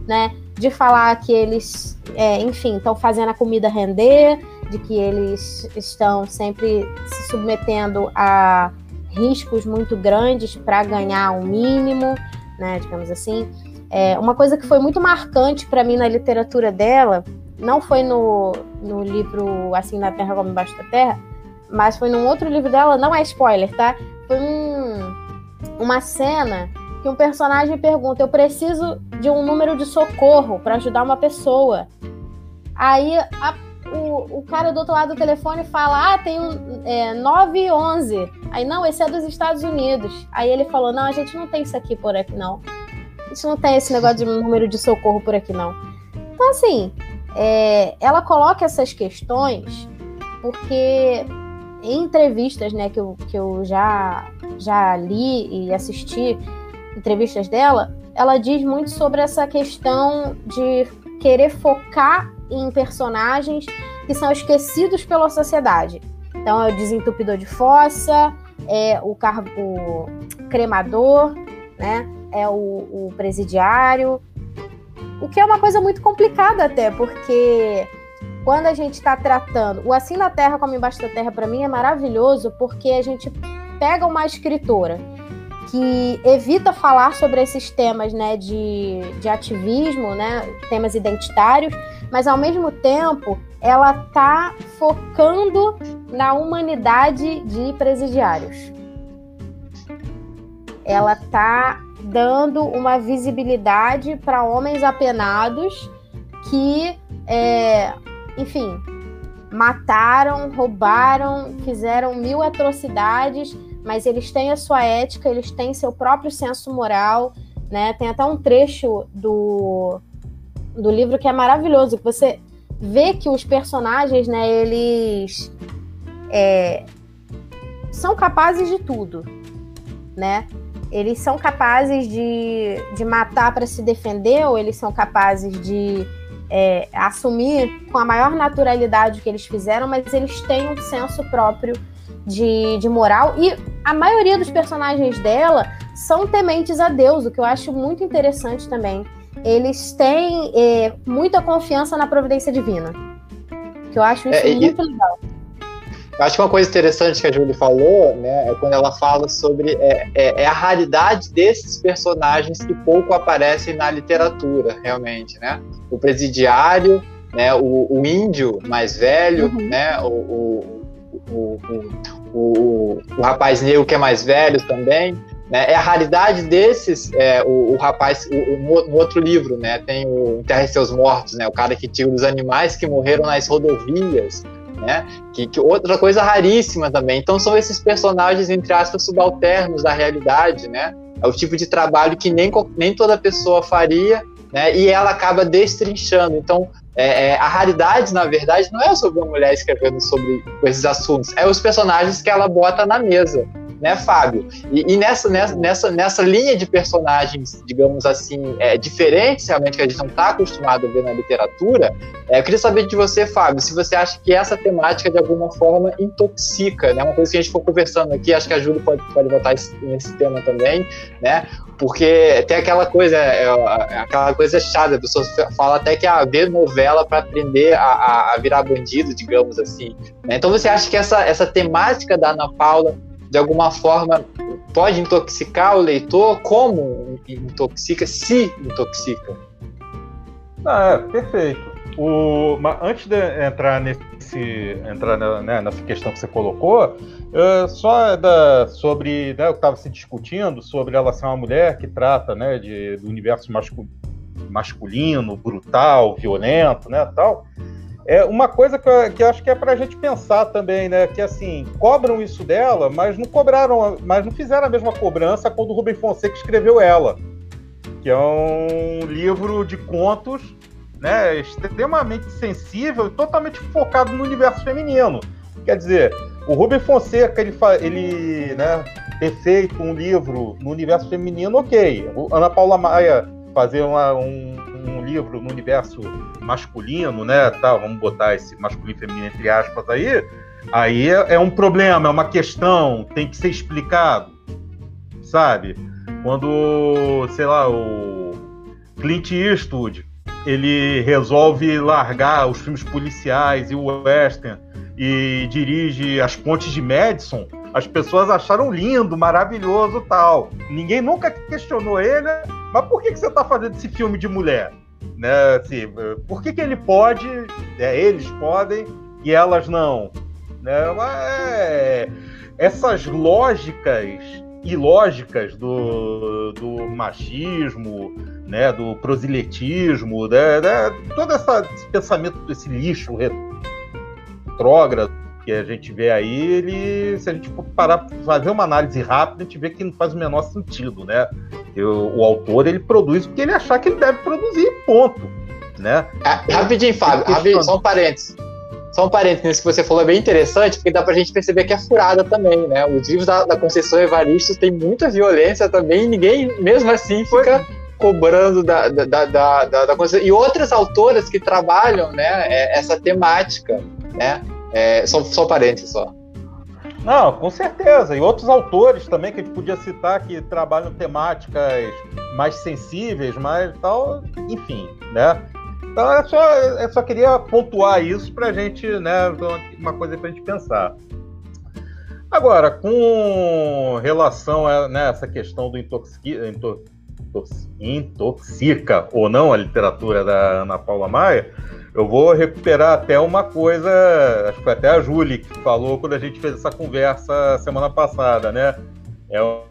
né? De falar que eles, é, enfim, estão fazendo a comida render, de que eles estão sempre se submetendo a riscos muito grandes para ganhar um mínimo, né? Digamos assim. É, uma coisa que foi muito marcante para mim na literatura dela, não foi no, no livro Assim na Terra como Embaixo da Terra, mas foi num outro livro dela, não é spoiler, tá? Foi um uma cena que um personagem pergunta: Eu preciso de um número de socorro para ajudar uma pessoa. Aí a, o, o cara do outro lado do telefone fala: Ah, tem um é, 911. Aí, não, esse é dos Estados Unidos. Aí ele falou: Não, a gente não tem isso aqui por aqui, não. A gente não tem esse negócio de número de socorro por aqui, não. Então, assim, é, ela coloca essas questões porque em entrevistas né, que, eu, que eu já já li e assisti entrevistas dela, ela diz muito sobre essa questão de querer focar em personagens que são esquecidos pela sociedade. Então, é o desentupidor de fossa, é o, car o cremador, né? é o, o presidiário. O que é uma coisa muito complicada até, porque quando a gente está tratando o assim na terra como embaixo da terra para mim é maravilhoso porque a gente pega uma escritora que evita falar sobre esses temas né, de, de ativismo, né, temas identitários, mas ao mesmo tempo ela está focando na humanidade de presidiários. Ela está dando uma visibilidade para homens apenados que, é, enfim, mataram, roubaram, fizeram mil atrocidades mas eles têm a sua ética, eles têm seu próprio senso moral, né? Tem até um trecho do, do livro que é maravilhoso, que você vê que os personagens, né, eles é, são capazes de tudo, né? Eles são capazes de, de matar para se defender, ou eles são capazes de é, assumir com a maior naturalidade o que eles fizeram, mas eles têm um senso próprio de, de moral. E a maioria dos personagens dela são tementes a Deus, o que eu acho muito interessante também. Eles têm é, muita confiança na providência divina. Que eu acho isso é, muito e, legal. Eu acho que uma coisa interessante que a Julie falou, né, é quando ela fala sobre é, é, é, a raridade desses personagens que pouco aparecem na literatura, realmente, né? O presidiário, né, o, o índio mais velho, uhum. né, o, o, o, o, o, rapaz negro que é mais velho também, né? É a raridade desses, é, o, o, rapaz, no, outro livro, né, tem o Enterre Seus Mortos, né, o cara que tira os animais que morreram nas rodovias, né? Que, que, outra coisa raríssima também. Então são esses personagens entre aspas subalternos da realidade, né? É o tipo de trabalho que nem, nem toda pessoa faria, né? E ela acaba destrinchando. Então é, é, a raridade, na verdade, não é sobre uma mulher escrevendo sobre esses assuntos, é os personagens que ela bota na mesa né, Fábio? E, e nessa, nessa, nessa linha de personagens, digamos assim, é, diferentes realmente que a gente não está acostumado a ver na literatura, é, eu queria saber de você, Fábio, se você acha que essa temática de alguma forma intoxica, né? Uma coisa que a gente for conversando aqui, acho que a Júlia pode, pode botar nesse tema também, né? Porque tem aquela coisa, é, é, aquela coisa chata, a pessoa fala até que é ver novela para aprender a, a, a, virar bandido, digamos assim. Né? Então você acha que essa, essa temática da Ana Paula de alguma forma pode intoxicar o leitor? Como intoxica? Se intoxica? Ah, é, perfeito. O, mas antes de entrar nesse entrar né, nessa questão que você colocou, uh, só da, sobre né, que estava se discutindo sobre ela ser uma mulher que trata né, de, do universo masculino, brutal, violento, né, tal. É uma coisa que eu, que acho que é para a gente pensar também, né? Que assim, cobram isso dela, mas não cobraram, mas não fizeram a mesma cobrança quando o Rubem Fonseca escreveu ela, que é um livro de contos, né? Extremamente sensível, totalmente focado no universo feminino. Quer dizer, o Rubem Fonseca ele, ele né, ter feito um livro no universo feminino, ok. Ana Paula Maia fazer uma, um, um livro no universo masculino, né? Tá, vamos botar esse masculino e feminino entre aspas aí. Aí é, é um problema, é uma questão, tem que ser explicado, sabe? Quando, sei lá, o Clint Eastwood ele resolve largar os filmes policiais e o western e dirige As Pontes de Madison, as pessoas acharam lindo, maravilhoso tal. Ninguém nunca questionou ele, mas por que, que você está fazendo esse filme de mulher? Né? Assim, por que, que ele pode, né, eles podem e elas não? Né? Mas, essas lógicas ilógicas do, do machismo, né, do proselitismo, né, né, todo essa, esse pensamento, esse lixo retrógrado que a gente vê aí, ele, se a gente for parar fazer uma análise rápida, a gente vê que não faz o menor sentido, né? o autor ele produz porque ele achar que ele deve produzir, ponto, né? É, rapidinho, Fábio, rapidinho, só um parênteses. Só um parênteses nisso que você falou é bem interessante, porque dá pra gente perceber que é furada também, né? Os livros da, da Conceição Evaristo tem muita violência também, e ninguém, mesmo assim, fica cobrando da, da, da, da, da Conceição. E outras autoras que trabalham, né, é, essa temática, né? É, só, só parênteses só. Não, com certeza. E outros autores também que a gente podia citar que trabalham temáticas mais sensíveis, mais tal, enfim, né? Então é só, eu só queria pontuar isso para a gente, né, uma coisa para a gente pensar. Agora, com relação a né, essa questão do intoxica ou não a literatura da Ana Paula Maia, eu vou recuperar até uma coisa, acho que foi até a Julie que falou quando a gente fez essa conversa semana passada, né? É o,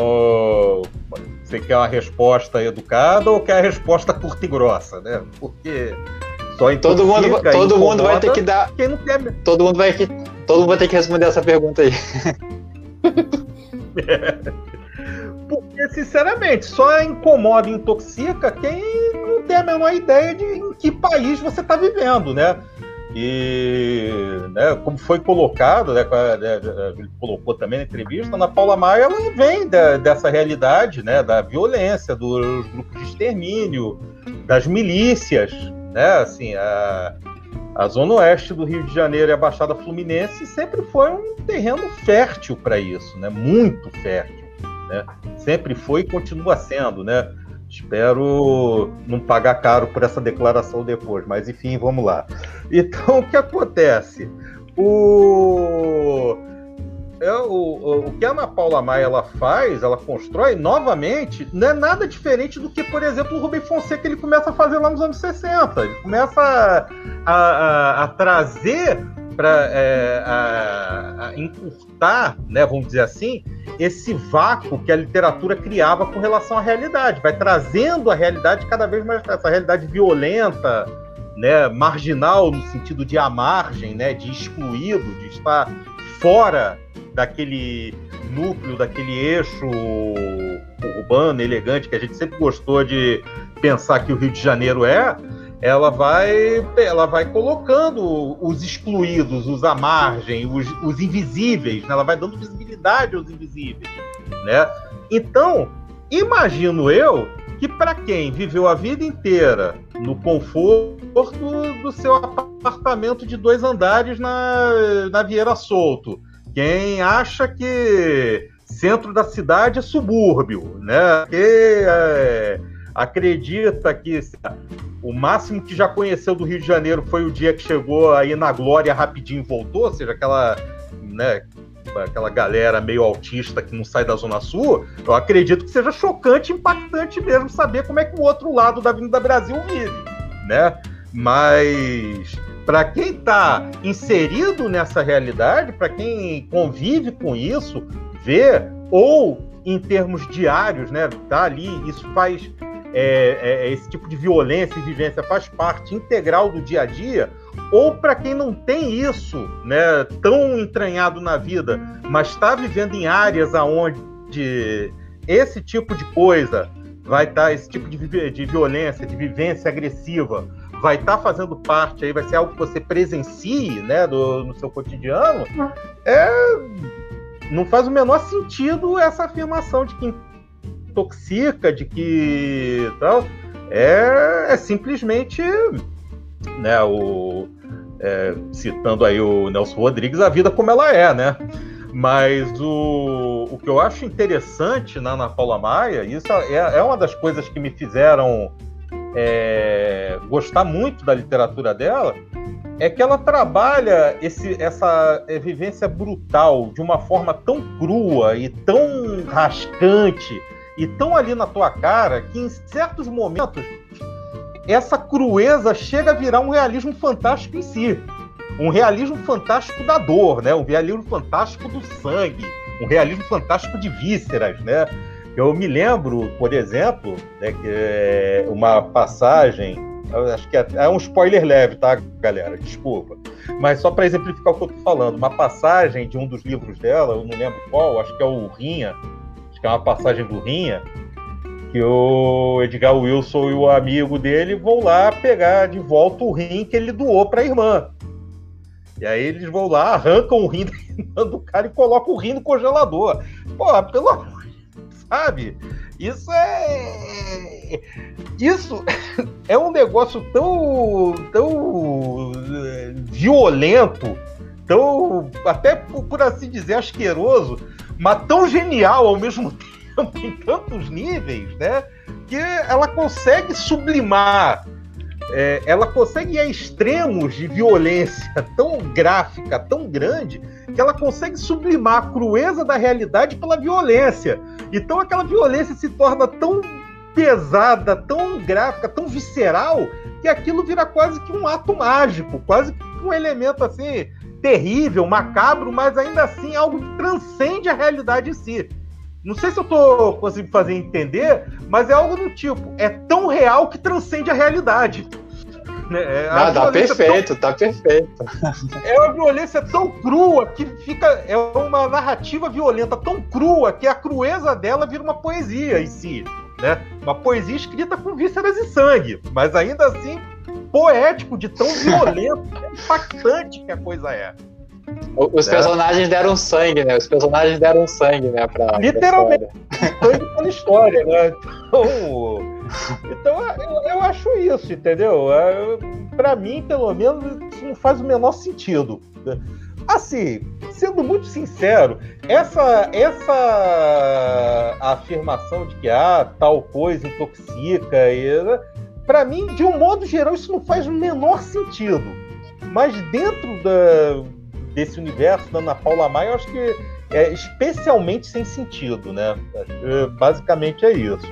o, você quer uma resposta educada ou quer a resposta <laughs> curta e grossa, né? Porque só todo mundo, todo mundo vai ter que dar. Quem não quer. Todo mundo vai que, todo mundo vai ter que responder essa pergunta aí. Porque, <laughs> sinceramente, só incomoda e intoxica quem não tem a menor ideia de em que país você está vivendo, né? E né, como foi colocado, né, né, ele colocou também na entrevista, Ana Paula Maia ela vem da, dessa realidade né, da violência, dos grupos de extermínio, das milícias. Né, assim, a, a Zona Oeste do Rio de Janeiro e a Baixada Fluminense sempre foi um terreno fértil para isso, né, muito fértil né? Sempre foi e continua sendo, né? Espero não pagar caro por essa declaração depois, mas enfim, vamos lá. Então, <laughs> o que acontece? o é, o, o que a Ana Paula Maia ela faz, ela constrói novamente, não é nada diferente do que, por exemplo, o Rubem Fonseca ele começa a fazer lá nos anos 60. Ele começa a, a, a trazer para é, a, a encurtar, né, vamos dizer assim, esse vácuo que a literatura criava com relação à realidade. Vai trazendo a realidade cada vez mais, essa realidade violenta, né, marginal no sentido de à margem, né, de excluído, de estar fora daquele núcleo, daquele eixo urbano, elegante, que a gente sempre gostou de pensar que o Rio de Janeiro é, ela vai, ela vai colocando os excluídos, os à margem, os, os invisíveis, né? ela vai dando visibilidade aos invisíveis. Né? Então, imagino eu que para quem viveu a vida inteira no conforto do seu apartamento de dois andares na, na Vieira Solto, quem acha que centro da cidade é subúrbio, né? Que é, acredita que o máximo que já conheceu do Rio de Janeiro foi o dia que chegou aí na Glória rapidinho e voltou, ou seja, aquela, né, aquela galera meio autista que não sai da Zona Sul, eu acredito que seja chocante, impactante mesmo saber como é que o outro lado da Avenida Brasil vive, né? Mas para quem está inserido nessa realidade, para quem convive com isso, vê, ou em termos diários, né, tá ali, isso faz é, é, esse tipo de violência e vivência faz parte integral do dia a dia, ou para quem não tem isso, né, tão entranhado na vida, mas está vivendo em áreas aonde esse tipo de coisa vai estar, tá, esse tipo de, de violência, de vivência agressiva vai estar tá fazendo parte aí, vai ser algo que você presencie, né, do, no seu cotidiano, é, não faz o menor sentido essa afirmação de que intoxica, de que tal, é, é simplesmente, né, o, é, citando aí o Nelson Rodrigues, a vida como ela é, né? Mas o, o que eu acho interessante na Ana Paula Maia, isso é, é uma das coisas que me fizeram é, gostar muito da literatura dela é que ela trabalha esse, essa é, vivência brutal de uma forma tão crua e tão rascante e tão ali na tua cara que em certos momentos essa crueza chega a virar um realismo fantástico em si. Um realismo fantástico da dor, né? Um realismo fantástico do sangue, um realismo fantástico de vísceras, né? Eu me lembro, por exemplo, né, que é uma passagem, acho que é, é, um spoiler leve, tá, galera? Desculpa. Mas só para exemplificar o que eu tô falando, uma passagem de um dos livros dela, eu não lembro qual, acho que é o Rinha, que é uma passagem do Rinha, que o Edgar Wilson e o amigo dele vão lá pegar de volta o rim que ele doou para a irmã. E aí eles vão lá, arrancam o rim <laughs> do cara e colocam o rim no congelador. Pô, pelo amor sabe? Isso é. Isso <laughs> é um negócio tão. tão eh, violento, tão. até por assim dizer, asqueroso, mas tão genial ao mesmo <laughs> tempo, em tantos níveis, né? Que ela consegue sublimar é, ela consegue ir a extremos de violência <laughs> tão gráfica, tão grande, que ela consegue sublimar a crueza da realidade pela violência. Então aquela violência se torna tão pesada, tão gráfica, tão visceral, que aquilo vira quase que um ato mágico, quase que um elemento assim terrível, macabro, mas ainda assim algo que transcende a realidade em si. Não sei se eu estou conseguindo fazer entender, mas é algo do tipo, é tão real que transcende a realidade. <laughs> Né? É, ah, tá perfeito, tão... tá perfeito. <laughs> É uma violência tão crua que fica. É uma narrativa violenta tão crua que a crueza dela vira uma poesia em si. Né? Uma poesia escrita com vísceras e sangue, mas ainda assim poético, de tão violento, impactante que a coisa é. Os né? personagens deram sangue, né? Os personagens deram sangue, né? Pra, Literalmente, pra sangue pela história, né? Então, então eu, eu acho isso, entendeu? É, Para mim, pelo menos, isso não faz o menor sentido. Assim, sendo muito sincero, essa, essa afirmação de que ah, tal coisa intoxica, e, para mim, de um modo geral, isso não faz o menor sentido. Mas dentro da, desse universo da Ana Paula Maia, eu acho que é especialmente sem sentido, né? Basicamente é isso.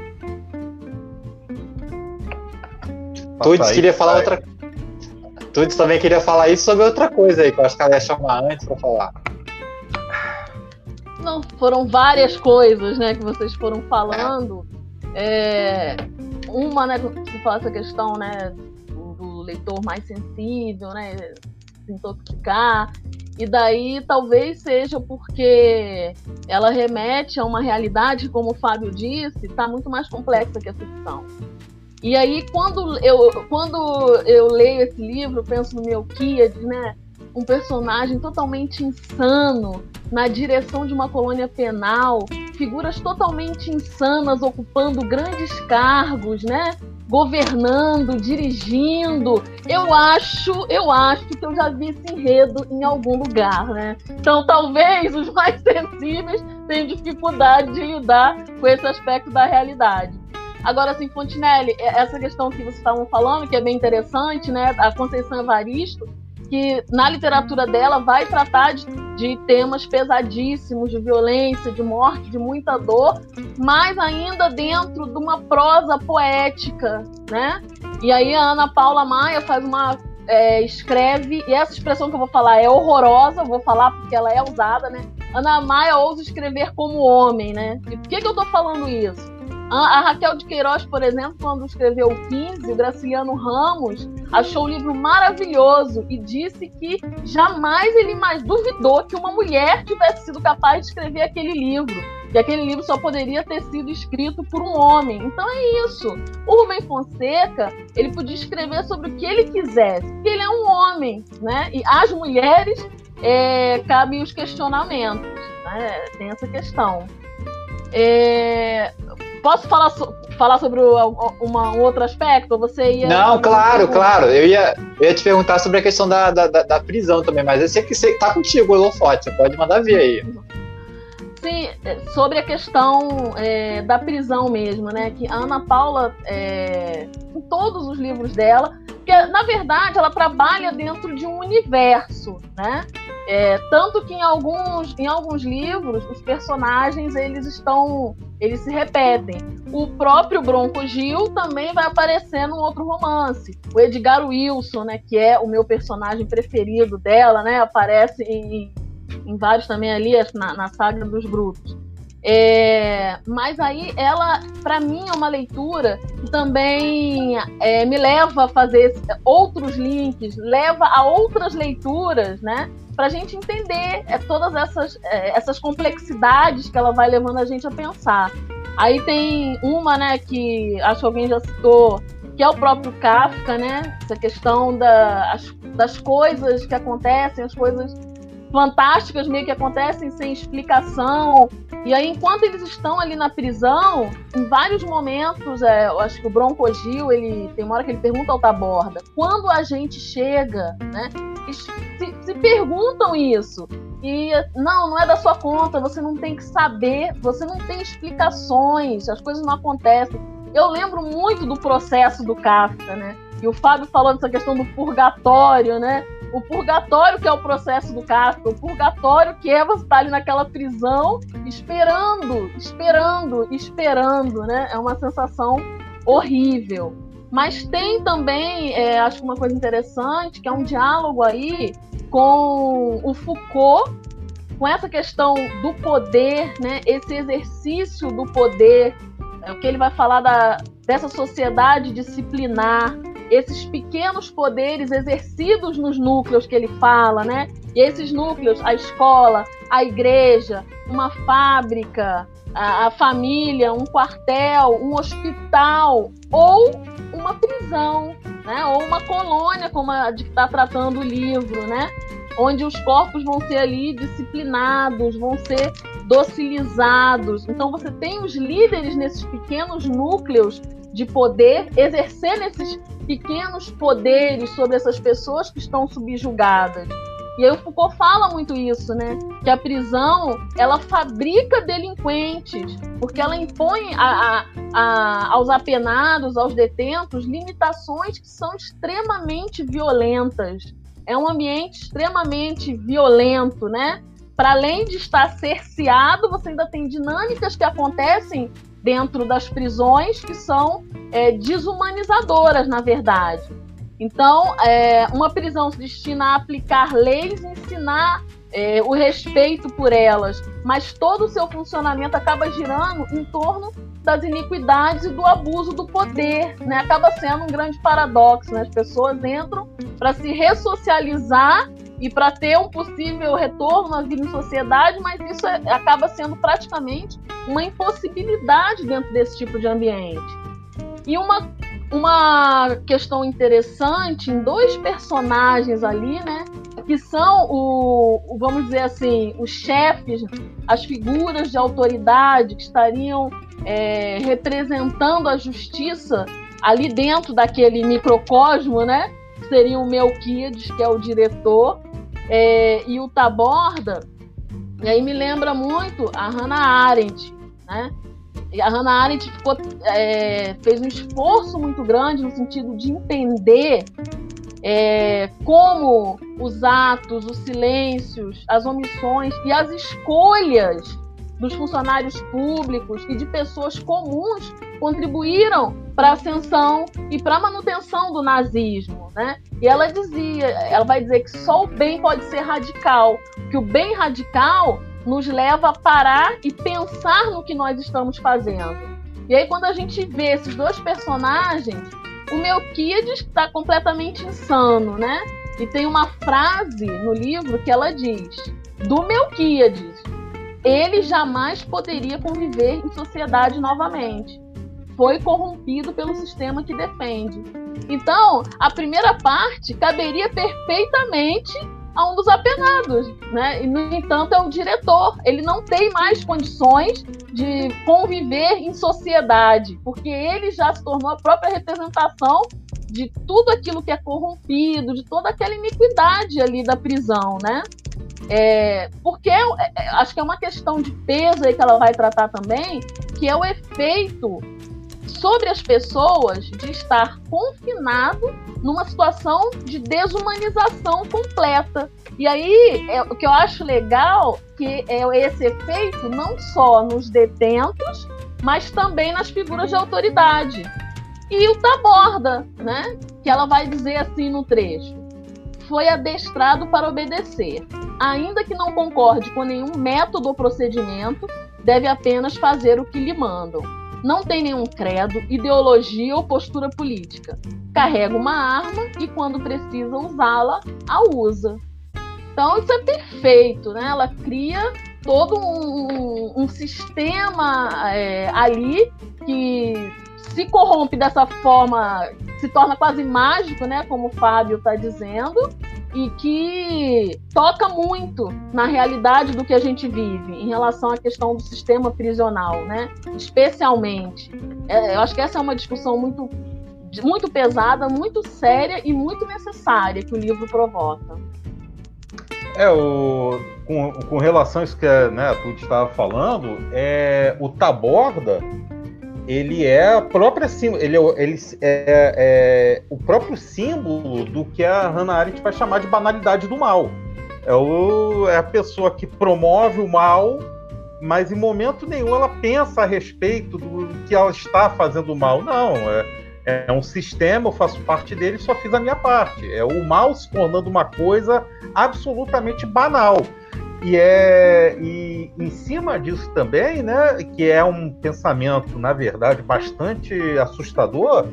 Tudes queria falar outra Tudes também queria falar isso sobre outra coisa aí, que eu acho que ela ia chamar antes para falar. Não, foram várias coisas, né, que vocês foram falando. É, uma, né, que fala essa questão, né, do leitor mais sensível, né, se intoxicar. E daí talvez seja porque ela remete a uma realidade, como o Fábio disse, está muito mais complexa que a ficção. E aí, quando eu, quando eu leio esse livro, penso no Melquiades, né? Um personagem totalmente insano na direção de uma colônia penal, figuras totalmente insanas ocupando grandes cargos, né? Governando, dirigindo. Eu acho, eu acho que eu já vi esse enredo em algum lugar, né? Então, talvez os mais <laughs> sensíveis tenham dificuldade de lidar com esse aspecto da realidade. Agora, assim, Fontinelli, é, essa questão que vocês estavam falando, que é bem interessante, né? A Conceição Evaristo, que na literatura dela vai tratar de, de, temas pesadíssimos, de violência, de morte, de muita dor, mas ainda dentro de uma prosa poética, né? E aí a Ana Paula Maia faz uma é, escreve, e essa expressão que eu vou falar é horrorosa, vou falar porque ela é usada, né? Ana Maia ousa escrever como homem, né? E por que, que eu tô falando isso? A Raquel de Queiroz, por exemplo, quando escreveu o 15, o Graciliano Ramos achou o livro maravilhoso e disse que jamais ele mais duvidou que uma mulher tivesse sido capaz de escrever aquele livro. E aquele livro só poderia ter sido escrito por um homem. Então é isso. O Rubem Fonseca, ele podia escrever sobre o que ele quisesse, porque ele é um homem, né? E às mulheres é, cabem os questionamentos, né? Tem essa questão. É, Posso falar, so, falar sobre o, uma, um outro aspecto? Você ia. Não, claro, claro. Eu ia, eu ia te perguntar sobre a questão da, da, da, prisão também, mas eu sei que você tá contigo, Holofote. Você pode mandar ver aí. Sim, é, sobre a questão é, da prisão mesmo, né? Que a Ana Paula, é, em todos os livros dela, porque na verdade ela trabalha dentro de um universo, né? É, tanto que em alguns, em alguns livros os personagens eles estão, eles se repetem. O próprio Bronco Gil também vai aparecer num outro romance. O Edgar Wilson, né, que é o meu personagem preferido dela, né, aparece em, em vários também ali na, na saga dos Brutos. É, mas aí ela, para mim, é uma leitura que também é, me leva a fazer outros links, leva a outras leituras, né? Para a gente entender é, todas essas, é, essas complexidades que ela vai levando a gente a pensar. Aí tem uma, né, que acho que alguém já citou, que é o próprio Kafka, né? Essa questão da, as, das coisas que acontecem, as coisas fantásticas meio que acontecem sem explicação. E aí, enquanto eles estão ali na prisão, em vários momentos, é, eu acho que o Bronco Gil, ele tem uma hora que ele pergunta ao Taborda, quando a gente chega, né? Se, se perguntam isso. E não, não é da sua conta, você não tem que saber, você não tem explicações, as coisas não acontecem. Eu lembro muito do processo do Kafka, né? E o Fábio falou dessa questão do purgatório, né? o purgatório que é o processo do Kafka, o purgatório que é você estar tá ali naquela prisão esperando, esperando, esperando, né? É uma sensação horrível. Mas tem também, é, acho uma coisa interessante, que é um diálogo aí com o Foucault, com essa questão do poder, né? Esse exercício do poder, é o que ele vai falar da, dessa sociedade disciplinar, esses pequenos poderes exercidos nos núcleos que ele fala, né? E esses núcleos, a escola, a igreja, uma fábrica, a, a família, um quartel, um hospital ou uma prisão, né? Ou uma colônia, como a de que está tratando o livro, né? Onde os corpos vão ser ali disciplinados, vão ser docilizados. Então você tem os líderes nesses pequenos núcleos de poder exercer esses pequenos poderes sobre essas pessoas que estão subjugadas. E aí o Foucault fala muito isso, né? Que a prisão, ela fabrica delinquentes, porque ela impõe a, a, a, aos apenados, aos detentos, limitações que são extremamente violentas. é um ambiente extremamente violento, né? Para além de estar cerceado, você ainda tem dinâmicas que acontecem dentro das prisões que são é, desumanizadoras, na verdade. Então, é, uma prisão se destina a aplicar leis, ensinar é, o respeito por elas, mas todo o seu funcionamento acaba girando em torno das iniquidades e do abuso do poder, né? Acaba sendo um grande paradoxo, né? As pessoas entram para se ressocializar e para ter um possível retorno à vida em sociedade, mas isso é, acaba sendo praticamente uma impossibilidade dentro desse tipo de ambiente. E uma, uma questão interessante em dois personagens ali, né? que são o, vamos dizer assim, os chefes, as figuras de autoridade que estariam é, representando a justiça ali dentro daquele microcosmo, né? Seria o Melquiades, que é o diretor, é, e o Taborda. E aí me lembra muito a Hannah Arendt, né? A Hannah Arendt ficou, é, fez um esforço muito grande no sentido de entender é, como os atos, os silêncios, as omissões e as escolhas dos funcionários públicos e de pessoas comuns contribuíram para a ascensão e para a manutenção do nazismo, né? E ela dizia, ela vai dizer que só o bem pode ser radical, que o bem radical nos leva a parar e pensar no que nós estamos fazendo. E aí quando a gente vê esses dois personagens, o Melquiades está completamente insano, né? E tem uma frase no livro que ela diz: do Melquiades, ele jamais poderia conviver em sociedade novamente. Foi corrompido pelo sistema que defende. Então, a primeira parte caberia perfeitamente a um dos apenados, né? E, no entanto, é o diretor. Ele não tem mais condições de conviver em sociedade, porque ele já se tornou a própria representação de tudo aquilo que é corrompido, de toda aquela iniquidade ali da prisão, né? É, porque é, é, acho que é uma questão de peso aí que ela vai tratar também, que é o efeito sobre as pessoas de estar confinado numa situação de desumanização completa. E aí, é, o que eu acho legal que é esse efeito não só nos detentos, mas também nas figuras de autoridade. E o Taborda, né? Que ela vai dizer assim no trecho: foi adestrado para obedecer. Ainda que não concorde com nenhum método ou procedimento, deve apenas fazer o que lhe mandam não tem nenhum credo, ideologia ou postura política. Carrega uma arma e, quando precisa usá-la, a usa. Então, isso é perfeito, né? Ela cria todo um, um sistema é, ali que se corrompe dessa forma, se torna quase mágico, né? Como o Fábio está dizendo, e que toca muito na realidade do que a gente vive em relação à questão do sistema prisional, né? Especialmente, é, eu acho que essa é uma discussão muito muito pesada, muito séria e muito necessária que o livro provoca. É, o, com, com relação a isso que né, a Tuti estava falando, é, o Taborda ele é a própria ele, é, ele é, é, o próprio símbolo do que a Hannah Arendt vai chamar de banalidade do mal. É, o, é a pessoa que promove o mal, mas em momento nenhum ela pensa a respeito do que ela está fazendo mal. Não, é, é um sistema, eu faço parte dele, só fiz a minha parte. É o mal se tornando uma coisa absolutamente banal. E é e em cima disso também, né, que é um pensamento, na verdade, bastante assustador.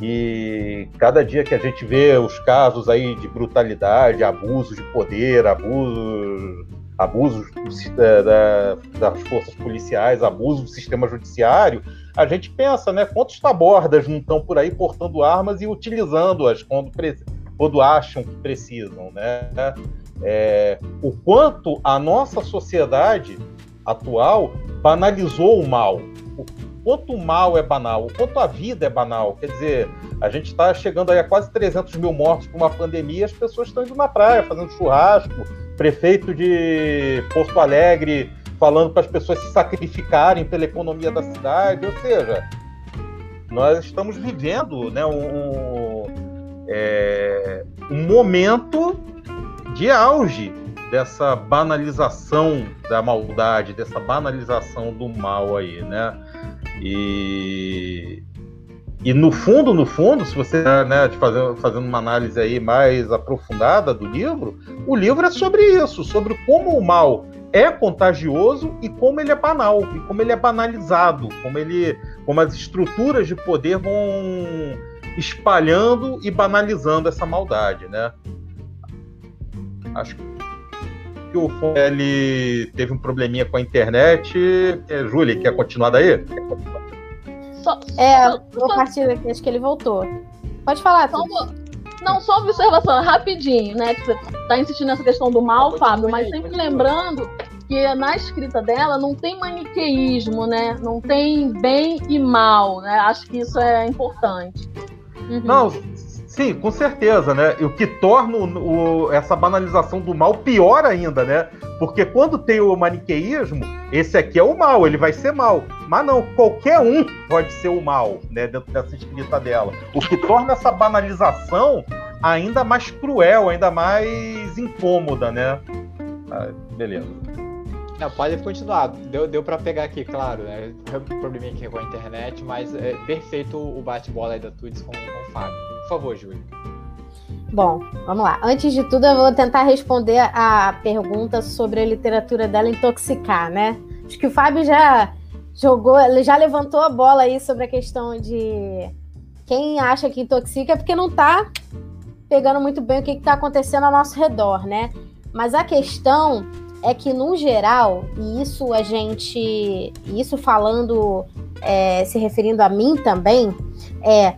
E cada dia que a gente vê os casos aí de brutalidade, abuso de poder, abusos, abusos da, da, das forças policiais, abuso do sistema judiciário, a gente pensa, né, quantos tabordas não estão por aí portando armas e utilizando-as quando, quando acham que precisam, né? É, o quanto a nossa sociedade atual banalizou o mal. O quanto o mal é banal, o quanto a vida é banal. Quer dizer, a gente está chegando aí a quase 300 mil mortos por uma pandemia, as pessoas estão indo na praia fazendo churrasco, prefeito de Porto Alegre falando para as pessoas se sacrificarem pela economia da cidade, ou seja, nós estamos vivendo né, um, é, um momento de auge dessa banalização da maldade, dessa banalização do mal aí, né? E, e no fundo, no fundo, se você né, fazendo, fazendo uma análise aí mais aprofundada do livro, o livro é sobre isso, sobre como o mal é contagioso e como ele é banal, e como ele é banalizado, como ele, como as estruturas de poder vão espalhando e banalizando essa maldade, né? Acho que o ele teve um probleminha com a internet. É, Júlia, quer continuar daí? Só, é, vou partir daqui, acho que ele voltou. Pode falar, só Não, só observação, rapidinho, né? Que você tá insistindo nessa questão do mal, Fábio, mas sempre lembrando que na escrita dela não tem maniqueísmo, né? Não tem bem e mal, né? Acho que isso é importante. Uhum. Não, sim, com certeza, né? E o que torna o, o, essa banalização do mal pior ainda, né? Porque quando tem o maniqueísmo, esse aqui é o mal, ele vai ser mal. Mas não, qualquer um pode ser o mal, né? Dentro dessa escrita dela. O que torna essa banalização ainda mais cruel, ainda mais incômoda, né? Ah, beleza. Não, pode continuar. Deu, deu pra pegar aqui, claro, né? Probleminha aqui com a internet, mas é perfeito o bate-bola aí da Tudes com, com o Fábio. Favor, Júlio. Bom, vamos lá. Antes de tudo, eu vou tentar responder a pergunta sobre a literatura dela intoxicar, né? Acho que o Fábio já jogou, já levantou a bola aí sobre a questão de quem acha que intoxica é porque não tá pegando muito bem o que está acontecendo ao nosso redor, né? Mas a questão é que, no geral, e isso a gente. Isso falando, é, se referindo a mim também, é.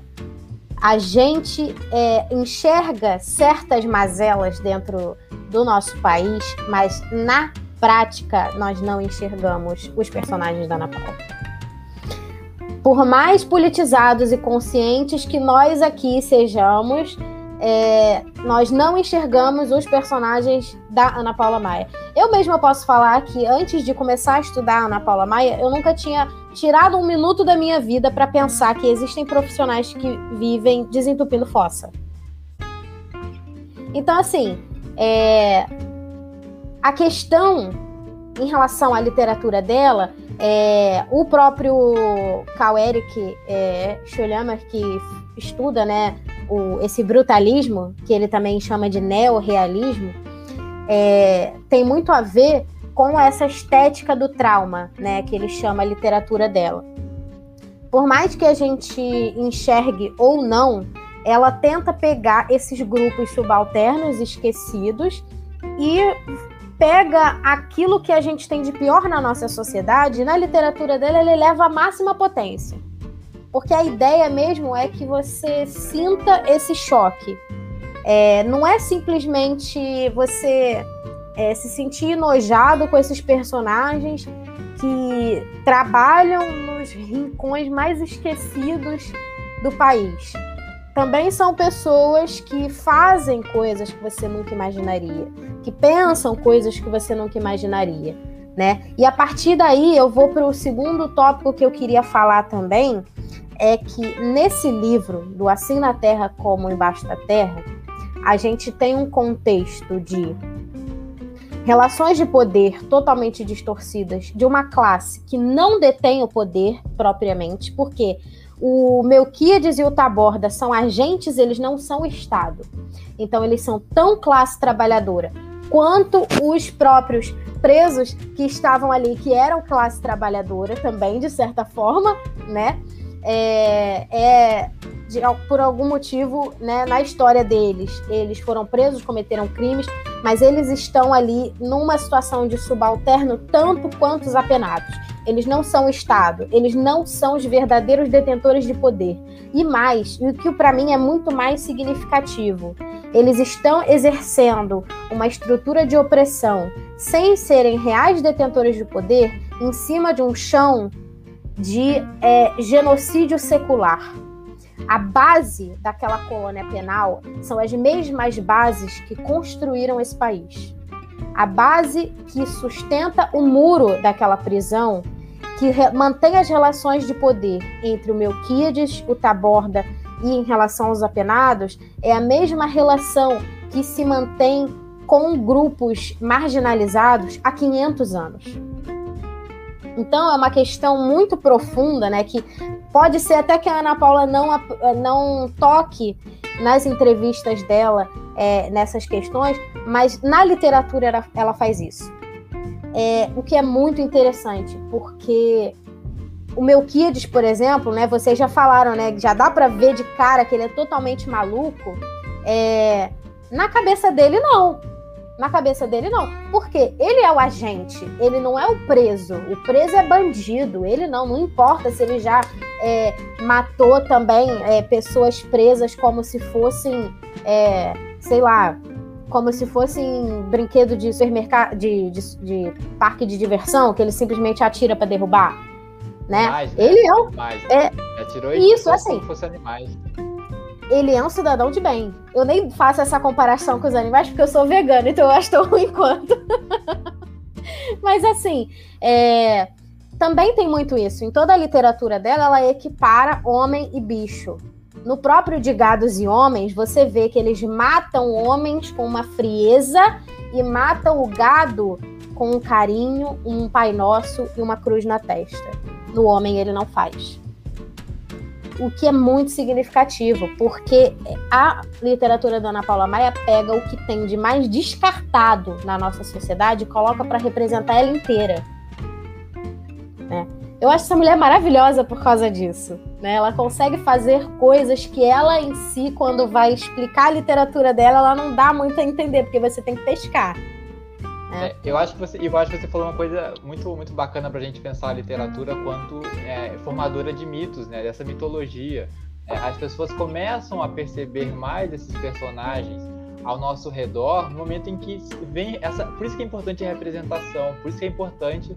A gente é, enxerga certas mazelas dentro do nosso país, mas na prática nós não enxergamos os personagens da Ana Paula. Por mais politizados e conscientes que nós aqui sejamos, é, nós não enxergamos os personagens da Ana Paula Maia. Eu mesma posso falar que antes de começar a estudar a Ana Paula Maia, eu nunca tinha tirado um minuto da minha vida para pensar que existem profissionais que vivem desentupindo fossa. Então, assim, é, a questão em relação à literatura dela, é, o próprio Karl Eric é, que estuda né, o, esse brutalismo, que ele também chama de neorrealismo, é, tem muito a ver com essa estética do trauma, né, que ele chama a literatura dela. Por mais que a gente enxergue ou não, ela tenta pegar esses grupos subalternos esquecidos e pega aquilo que a gente tem de pior na nossa sociedade, na literatura dela ele leva à máxima potência. Porque a ideia mesmo é que você sinta esse choque. É, não é simplesmente você é, se sentir enojado com esses personagens que trabalham nos rincões mais esquecidos do país. Também são pessoas que fazem coisas que você nunca imaginaria, que pensam coisas que você nunca imaginaria, né? E a partir daí eu vou para o segundo tópico que eu queria falar também, é que nesse livro, do Assim na Terra como Embaixo da Terra, a gente tem um contexto de relações de poder totalmente distorcidas de uma classe que não detém o poder propriamente, porque o Melquiades e o Taborda são agentes, eles não são Estado. Então, eles são tão classe trabalhadora quanto os próprios presos que estavam ali, que eram classe trabalhadora também, de certa forma, né? É, é de, por algum motivo, né, na história deles, eles foram presos, cometeram crimes, mas eles estão ali numa situação de subalterno tanto quanto os apenados. Eles não são Estado, eles não são os verdadeiros detentores de poder. E mais, e o que para mim é muito mais significativo, eles estão exercendo uma estrutura de opressão sem serem reais detentores de poder em cima de um chão de é, genocídio secular. A base daquela colônia penal são as mesmas bases que construíram esse país. A base que sustenta o muro daquela prisão, que mantém as relações de poder entre o Melquiades, o Taborda e em relação aos apenados, é a mesma relação que se mantém com grupos marginalizados há 500 anos. Então é uma questão muito profunda, né? Que pode ser até que a Ana Paula não, não toque nas entrevistas dela é, nessas questões, mas na literatura ela, ela faz isso. É, o que é muito interessante, porque o Melquiades, por exemplo, né? Vocês já falaram, né? Já dá para ver de cara que ele é totalmente maluco. É, na cabeça dele, não. Na cabeça dele, não. Porque ele é o agente, ele não é o preso. O preso é bandido. Ele não, não importa se ele já é, matou também é, pessoas presas como se fossem, é, sei lá, como se fossem brinquedo de supermercado, de, de, de, parque de diversão, que ele simplesmente atira para derrubar. Né? Animais, né? Ele é. Animais, né? é, Atirou isso, assim. Como fosse animais ele é um cidadão de bem. Eu nem faço essa comparação com os animais porque eu sou vegana, então eu acho tão ruim quanto. <laughs> Mas assim, é... também tem muito isso. Em toda a literatura dela, ela equipara homem e bicho. No próprio de Gados e Homens, você vê que eles matam homens com uma frieza e matam o gado com um carinho, um Pai Nosso e uma cruz na testa. No homem ele não faz o que é muito significativo, porque a literatura da Ana Paula Maia pega o que tem de mais descartado na nossa sociedade e coloca para representar ela inteira. Né? Eu acho essa mulher maravilhosa por causa disso. Né? Ela consegue fazer coisas que ela em si, quando vai explicar a literatura dela, ela não dá muito a entender, porque você tem que pescar. É. é, eu acho que você, eu acho que você falou uma coisa muito, muito bacana para a gente pensar a literatura quanto é, formadora de mitos, né? Dessa mitologia. É, as pessoas começam a perceber mais esses personagens ao nosso redor no momento em que vem essa. Por isso que é importante a representação, por isso que é importante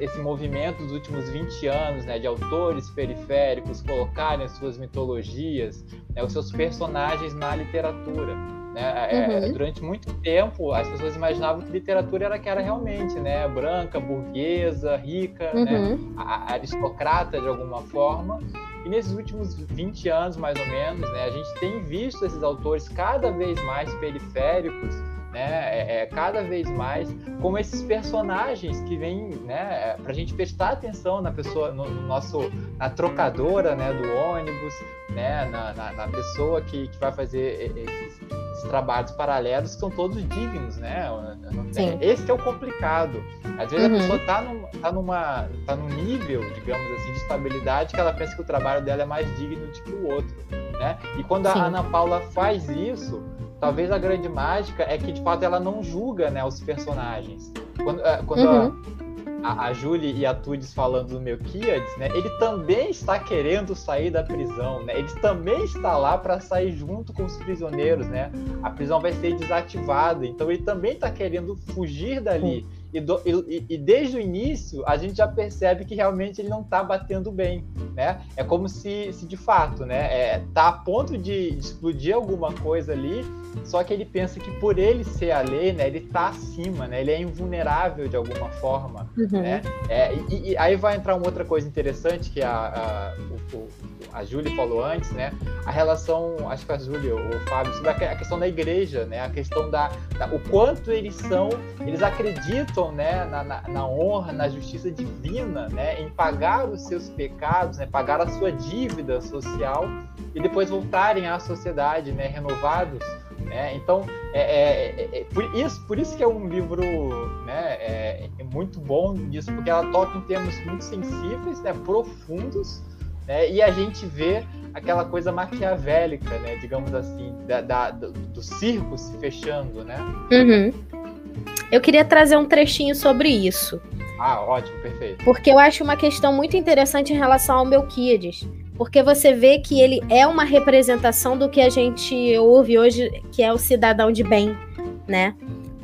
esse, movimento dos últimos 20 anos, né, de autores periféricos colocarem as suas mitologias, né, os seus personagens na literatura. Né? É, uhum. Durante muito tempo, as pessoas imaginavam que literatura era que era realmente, né? Branca, burguesa, rica, né? uhum. né? aristocrata de alguma forma. E nesses últimos 20 anos, mais ou menos, né, a gente tem visto esses autores cada vez mais periféricos, né, é, é, cada vez mais como esses personagens que vêm, né, é, para a gente prestar atenção na pessoa, no, no, nosso, na trocadora, né, do ônibus, né, na, na, na pessoa que, que vai fazer esses, esses, trabalhos paralelos que são todos dignos, né? Sim. Esse é o complicado. Às vezes uhum. a pessoa está num, tá numa, tá num nível, digamos assim, de estabilidade que ela pensa que o trabalho dela é mais digno do que o outro, né? E quando Sim. a Ana Paula faz isso, talvez a grande mágica é que de fato ela não julga, né, os personagens. Quando, eh, quando uhum. a, a, Julie e a Tudes falando do Melquiades, né, ele também está querendo sair da prisão, né? Ele também está lá para sair junto com os prisioneiros, né? A prisão vai ser desativada, então ele também está querendo fugir dali. E, do, e, e, desde o início a gente já percebe que realmente ele não está batendo bem, né? É como se, se de fato, né, é, tá a ponto de, de, explodir alguma coisa ali, só que ele pensa que por ele ser a lei, né, ele está acima, né? Ele é invulnerável de alguma forma, uhum. né? É, e, e, aí vai entrar uma outra coisa interessante que a, a, o, a Júlia falou antes, né? A relação, acho que a Júlia ou o Fábio, sobre a questão da igreja, né? A questão da, da o quanto eles são, eles acreditam, né? Na, na, na, honra, na justiça divina, né? Em pagar os seus pecados, né? Pagar a sua dívida social e depois voltarem à sociedade, né? Renovados. Né? Então, é, é, é, é, por, isso, por isso que é um livro né, é, é muito bom disso, porque ela toca em termos muito sensíveis, né, profundos, né? E a gente vê aquela coisa maquiavélica, né? Digamos assim, da, da do, do, circo se fechando, né? Uhum. Eu queria trazer um trechinho sobre isso. Ah, ótimo, perfeito. Porque eu acho uma questão muito interessante em relação ao Melquiades. Porque você vê que ele é uma representação do que a gente ouve hoje, que é o cidadão de bem, né?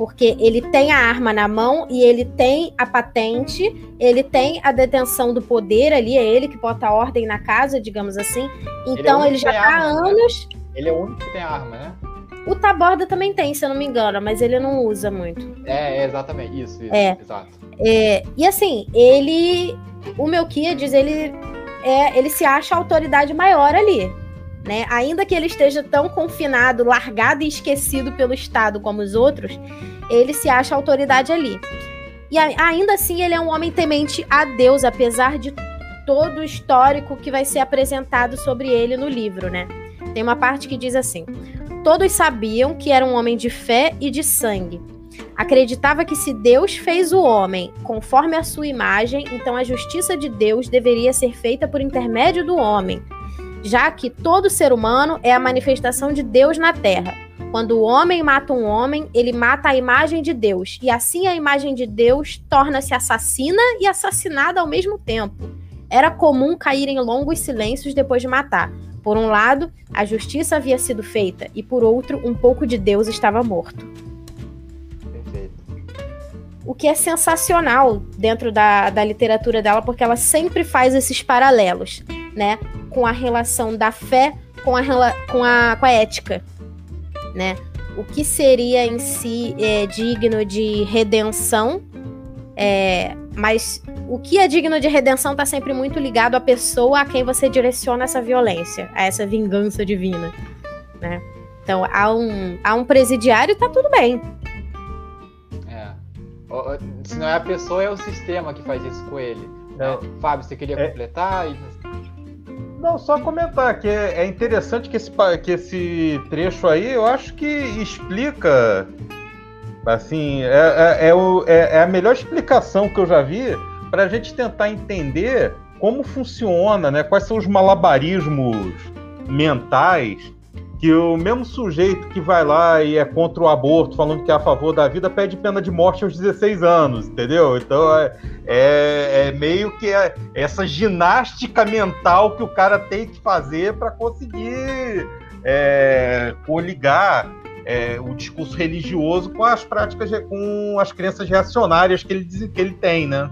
porque ele tem a arma na mão e ele tem a patente, ele tem a detenção do poder ali, é ele que bota a ordem na casa, digamos assim. Então ele, é ele já tá há né? anos. Né? Ele é o único que tem arma, né? O Taborda também tem, se eu não me engano, mas ele não usa muito. É, é exatamente, isso, isso é. exato. É, e assim, ele. O Melquiades, ele, é, ele se acha a autoridade maior ali. né? Ainda que ele esteja tão confinado, largado e esquecido pelo Estado como os outros, ele se acha autoridade ali. E ainda assim ele é um homem temente a Deus, apesar de todo o histórico que vai ser apresentado sobre ele no livro, né? Tem uma parte que diz assim: Todos sabiam que era um homem de fé e de sangue. Acreditava que se Deus fez o homem conforme a sua imagem, então a justiça de Deus deveria ser feita por intermédio do homem, já que todo ser humano é a manifestação de Deus na terra. Quando o homem mata um homem, ele mata a imagem de Deus, e assim a imagem de Deus torna-se assassina e assassinada ao mesmo tempo. Era comum cair em longos silêncios depois de matar. Por um lado, a justiça havia sido feita, e por outro, um pouco de Deus estava morto. Perfeito. O que é sensacional dentro da, da literatura dela, porque ela sempre faz esses paralelos, né? Com a relação da fé com a, com a, com a ética, né? O que seria em si é, digno de redenção, é, mas o que é digno de redenção está sempre muito ligado à pessoa a quem você direciona essa violência, a essa vingança divina, né? Então, há um, há um presidiário, tá tudo bem. É. Se não é a pessoa, é o sistema que faz isso com ele. É. Fábio, você queria é. completar? Não, só comentar que é, é interessante que esse, que esse trecho aí, eu acho que explica Assim, é, é, é, o, é, é a melhor explicação que eu já vi para a gente tentar entender como funciona, né? Quais são os malabarismos mentais que o mesmo sujeito que vai lá e é contra o aborto, falando que é a favor da vida, pede pena de morte aos 16 anos, entendeu? Então é, é, é meio que é essa ginástica mental que o cara tem que fazer para conseguir é, coligar é, o discurso religioso com as práticas, com as crenças reacionárias que ele diz que ele tem, né?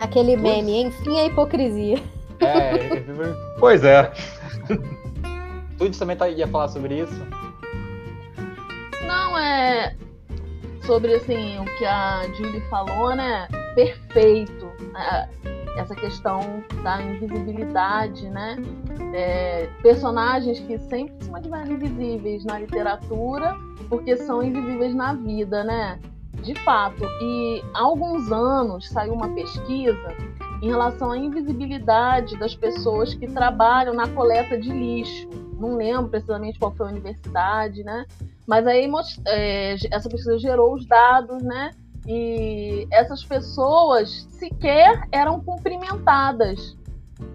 Aquele meme, enfim, a hipocrisia. É, <laughs> pois é. Tudo também tá, ia falar sobre isso? Não, é sobre assim, o que a Julie falou, né? Perfeito. É, essa questão da invisibilidade, né? É, personagens que sempre se mantiveram invisíveis na literatura, porque são invisíveis na vida, né? De fato. E há alguns anos saiu uma pesquisa em relação à invisibilidade das pessoas que trabalham na coleta de lixo. Não lembro precisamente qual foi a universidade, né? Mas aí é, essa pesquisa gerou os dados, né? E essas pessoas sequer eram cumprimentadas.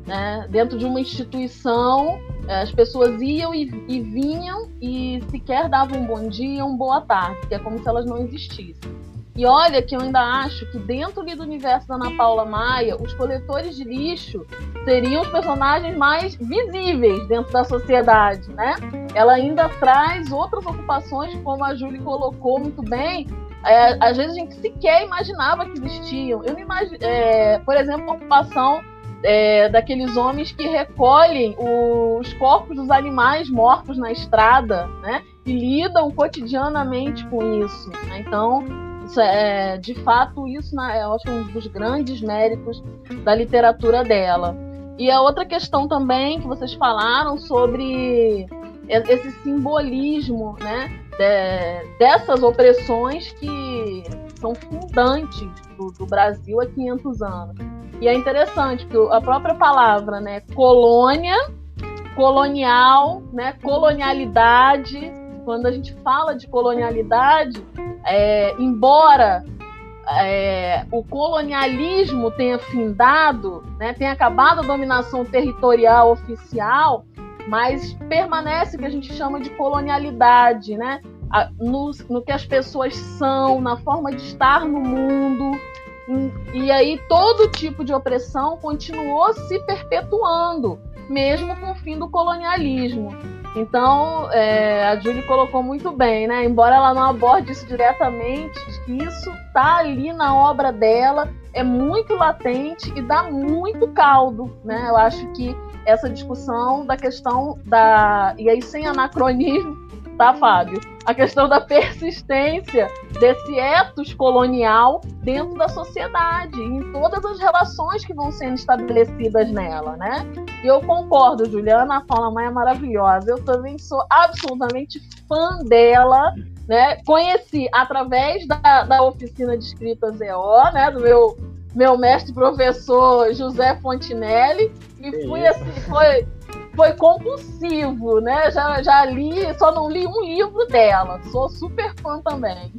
Né? Dentro de uma instituição, eh, as pessoas iam e, e vinham e sequer davam um bom dia, um boa tarde, que é como se elas não existissem. E olha que eu ainda acho que dentro do universo da Ana Paula Maia, os coletores de lixo seriam os personagens mais visíveis dentro da sociedade, né? Ela ainda traz outras ocupações, como a Júlia colocou muito bem, é, às vezes a gente sequer imaginava que existiam. Eu não imagino, é, por exemplo, a ocupação é, daqueles homens que recolhem os corpos dos animais mortos na estrada, né? E lidam cotidianamente com isso. Né? Então, isso é, de fato, isso né, eu acho um dos grandes méritos da literatura dela. E a outra questão também que vocês falaram sobre esse simbolismo, né? De, dessas opressões que são fundantes do, do, Brasil há 500 anos. E é interessante que a própria palavra, né, colônia, colonial, né, colonialidade, quando a gente fala de colonialidade, é, embora é, o colonialismo tenha findado, né, tenha acabado a dominação territorial oficial, mas permanece o que a gente chama de colonialidade, né? No, no, que as pessoas são, na forma de estar no mundo. E aí todo tipo de opressão continuou se perpetuando, mesmo com o fim do colonialismo. Então, é, a Julie colocou muito bem, né? Embora ela não aborde isso diretamente, isso está ali na obra dela, é muito latente e dá muito caldo, né? Eu acho que essa discussão da questão da. E aí, sem anacronismo, tá, Fábio? A questão da persistência desse ethos colonial dentro da sociedade, em todas as relações que vão sendo estabelecidas nela, né? E eu concordo, Juliana, a Paula Mãe é maravilhosa. Eu também sou absolutamente fã dela, né? Conheci através da, da oficina de escrita ZO, né? Do meu meu mestre professor José Fontinelli e fui assim, foi foi compulsivo, né? Já, já li, só não li um livro dela. Sou super fã também.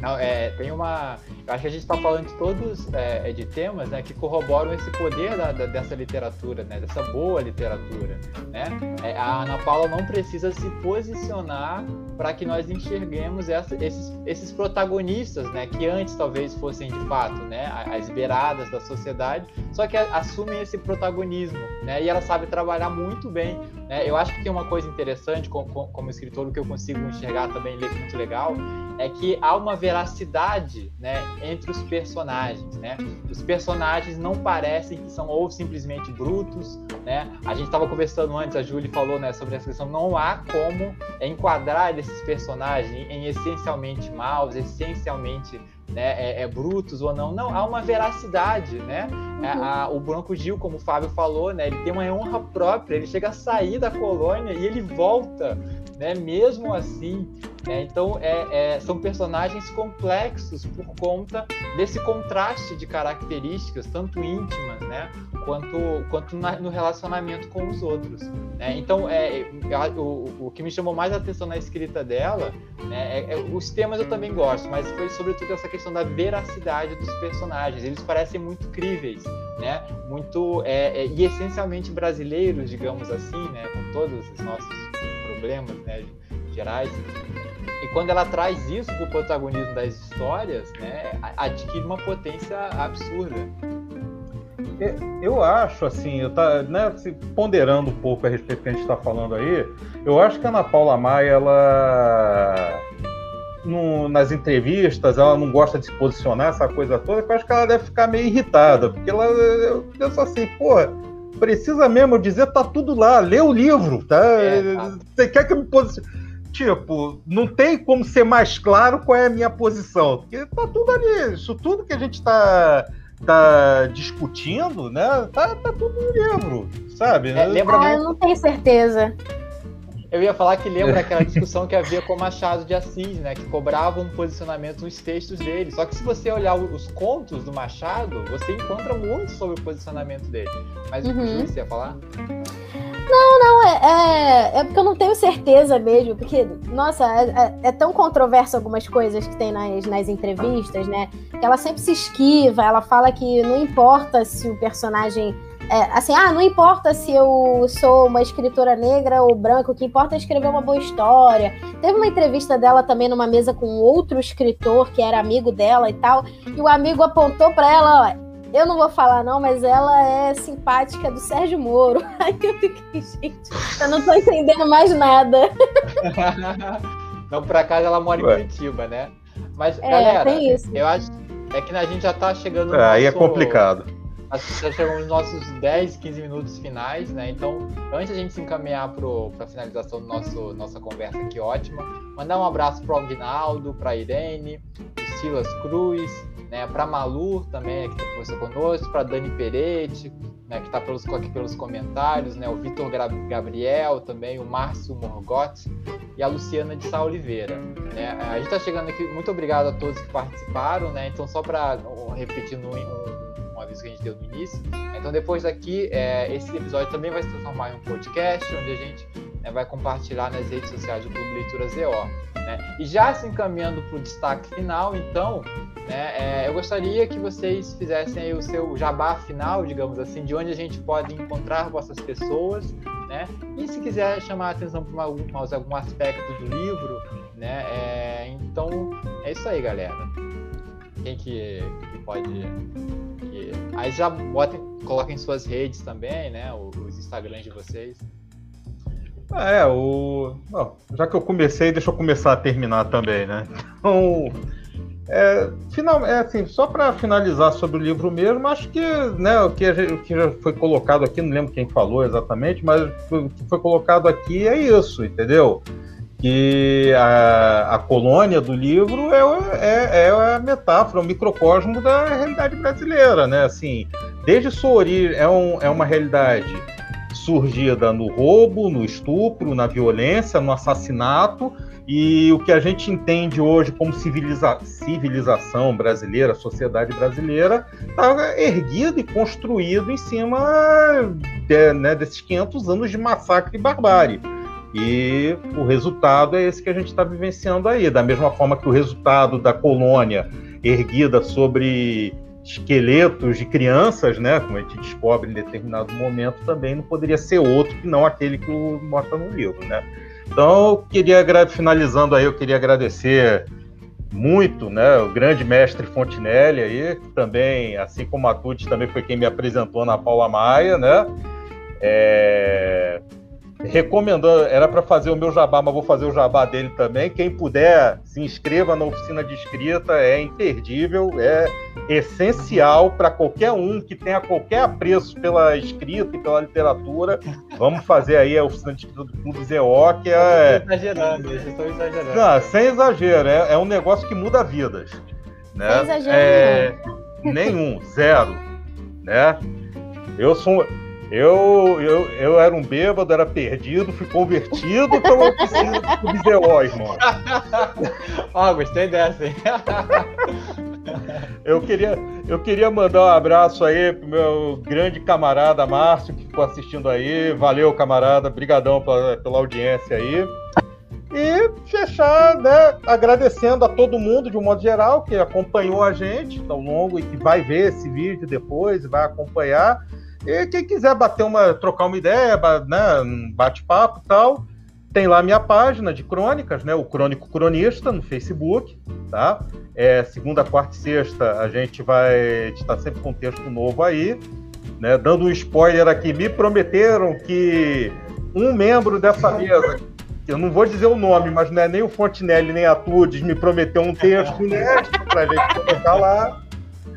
Não, é, tem uma. Eu acho que a gente está falando de todos é, é, de temas né, que corroboram esse poder da, da, dessa literatura, né, dessa boa literatura. Né? É, a Ana Paula não precisa se posicionar para que nós enxerguemos essa, esses, esses protagonistas, né, que antes talvez fossem de fato né, as beiradas da sociedade, só que assumem esse protagonismo. Né, e ela sabe trabalhar muito bem. Né? Eu acho que tem uma coisa interessante como, como escritor, que eu consigo enxergar também muito legal, é que há uma veracidade né, entre os personagens. Né? Os personagens não parecem que são ou simplesmente brutos. Né? A gente estava conversando antes, a Julie falou né, sobre essa questão, não há como enquadrar esses personagens em essencialmente maus, essencialmente né, é, é, brutos ou não. Não, há uma veracidade, né? Uhum. A, a, o Branco Gil, como o Fábio falou, né, ele tem uma honra própria, ele chega a sair da colônia e ele volta né? Mesmo assim, né? então é, é, são personagens complexos por conta desse contraste de características, tanto íntimas, né? Quanto, quanto na, no relacionamento com os outros. Né? Então, é, o, o que me chamou mais a atenção na escrita dela, né? É, é, os temas eu também gosto, mas foi sobretudo essa questão da veracidade dos personagens. Eles parecem muito críveis, né? Muito é, é, e essencialmente brasileiros, digamos assim, né? Com todos os nossos problemas né, gerais. E quando ela traz isso para o protagonismo das histórias, né, adquire uma potência absurda. É, eu acho, assim, eu tá, né, ponderando um pouco a respeito do que a gente está falando aí, eu acho que a Ana Paula Maia, ela. No, nas entrevistas, ela não gosta de se posicionar, essa coisa toda, eu acho que ela deve ficar meio irritada, porque ela. Eu penso assim, porra precisa mesmo dizer, tá tudo lá, lê o livro, tá? É, tá. Você quer que eu me posicione? Tipo, não tem como ser mais claro qual é a minha posição, porque tá tudo ali, isso tudo que a gente tá, tá discutindo, né? Tá, tá tudo no livro, sabe? É, lembra ah, muito... eu não tenho certeza. Eu ia falar que lembra aquela discussão que havia com Machado de Assis, né? Que cobrava um posicionamento nos textos dele. Só que se você olhar os contos do Machado, você encontra muito sobre o posicionamento dele. Mas uhum. o que você ia falar? Não, não, é, é, é, porque eu não tenho certeza mesmo, porque, nossa, é, é, é, tão controverso algumas coisas que tem nas, nas entrevistas, né? Que ela sempre se esquiva, ela fala que não importa se o personagem é, assim, ah, não importa se eu sou uma escritora negra ou branca, o que importa é escrever uma boa história. Teve uma entrevista dela também numa mesa com outro escritor que era amigo dela e tal, e o amigo apontou para ela, ó, eu não vou falar não, mas ela é simpática do Sérgio Moro. <laughs> Aí eu fiquei, gente, eu não tô entendendo mais nada. <laughs> não, por acaso ela mora em Curitiba, né? Mas, é, galera, eu acho é que a gente já tá chegando no é, Aí é complicado já chegamos nos nossos 10, 15 minutos finais, né? Então, antes a gente se encaminhar para a finalização nosso nossa conversa aqui ótima, mandar um abraço para o Aguinaldo, para Irene, para Silas Cruz, né? Para Malu também, que está conosco, para Dani Peretti, né? Que está pelos, aqui pelos comentários, né? O Vitor Gabriel também, o Márcio Morgotti e a Luciana de Sá Oliveira. Né? A gente está chegando aqui, muito obrigado a todos que participaram, né? Então, só para repetir no, um, aviso que a gente deu no início. Então, depois daqui, é, esse episódio também vai se transformar em um podcast, onde a gente né, vai compartilhar nas redes sociais do Clube Leitura ZO. Né? E já se encaminhando para o destaque final, então, né, é, eu gostaria que vocês fizessem o seu jabá final, digamos assim, de onde a gente pode encontrar vossas pessoas, né? E se quiser chamar a atenção para algum, aspecto do livro, né? É, então, é isso aí, galera. Quem que, que pode Aí já botem, coloquem suas redes também, né? Os Instagrams de vocês. Ah, é, o. Bom, já que eu comecei, deixa eu começar a terminar também, né? Então. É, final, é assim, só para finalizar sobre o livro mesmo, acho que, né, o que, o que já foi colocado aqui, não lembro quem falou exatamente, mas o que foi colocado aqui é isso, entendeu? Que a, a colônia do livro é, é, é, a metáfora, o microcosmo da realidade brasileira, né? Assim, desde sua origem, é, um, é uma realidade surgida no roubo, no estupro, na violência, no assassinato, e o que a gente entende hoje como civiliza civilização brasileira, sociedade brasileira, está erguido e construído em cima de, né, desses 500 anos de massacre e barbárie. E o resultado é esse que a gente está vivenciando aí. Da mesma forma que o resultado da colônia erguida sobre esqueletos de crianças, né, como a gente descobre em determinado momento, também não poderia ser outro que não aquele que mostra no livro, né? Então, eu queria finalizando aí, eu queria agradecer muito, né, o grande mestre Fontinelli aí, que também, assim como a Tuti, também foi quem me apresentou na Paula Maia, né? É, recomendando, era para fazer o meu jabá, mas vou fazer o jabá dele também. Quem puder, se inscreva na oficina de escrita, é imperdível, é essencial para qualquer um que tenha qualquer apreço pela escrita e pela literatura. Vamos fazer aí a oficina de escrita do Clube ZO, que é. Exagerando, vocês estão exagerando. Não, sem exagero, é, é um negócio que muda vidas. Né? Sem exagero é... nenhum, zero. Né? Eu sou eu, eu, eu era um bêbado, era perdido, fui convertido pela oficina do Bizeó, irmão. <laughs> Ó, oh, gostei dessa, hein? eu, queria, eu queria mandar um abraço aí pro meu grande camarada Márcio, que ficou assistindo aí. Valeu, camarada. Brigadão pela, pela audiência aí. E fechar, né, agradecendo a todo mundo, de um modo geral, que acompanhou a gente ao longo e que vai ver esse vídeo depois, vai acompanhar. E quem quiser bater uma, trocar uma ideia, né, um bate-papo tal, tem lá minha página de crônicas, né, o Crônico Cronista no Facebook, tá? É, segunda, quarta e sexta a gente vai estar sempre com texto novo aí, né? Dando um spoiler aqui, me prometeram que um membro dessa mesa, eu não vou dizer o nome, mas não é nem o Fontinelli nem a Tudes, me prometeu um texto inédito para a gente colocar lá,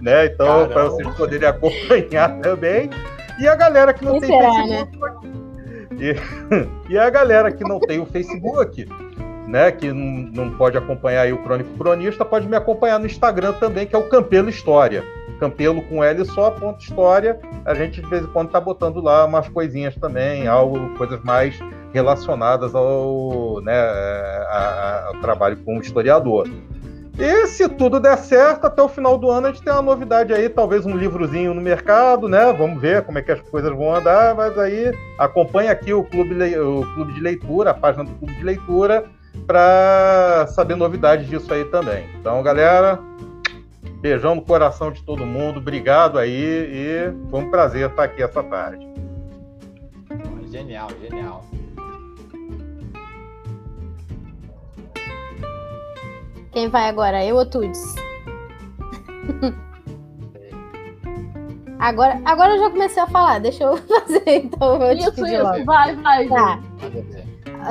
né? Então, para vocês poderem acompanhar <laughs> também. E a galera que não tem será, Facebook. Né? E, <laughs> e, a galera que não tem o Facebook, né? Que não, não pode acompanhar o Crônico Cronista, pode me acompanhar no Instagram também, que é o Campelo História. Campelo com L só, ponto história. A gente de vez em quando tá botando lá umas coisinhas também, algo, coisas mais relacionadas ao, né, a, a, ao trabalho como historiador. E se tudo der certo, até o final do ano a gente tem uma novidade aí, talvez um livrozinho no mercado, né? Vamos ver como é que as coisas vão andar, mas aí acompanha aqui o Clube, o Clube de Leitura, a página do Clube de Leitura, para saber novidades disso aí também. Então, galera, beijão no coração de todo mundo, obrigado aí e foi um prazer estar aqui essa tarde. Genial, genial. Quem vai agora? Eu ou Tudes? agora, agora eu já comecei a falar, deixa eu <laughs> fazer então. Eu isso, isso, logo. vai, vai. Tá.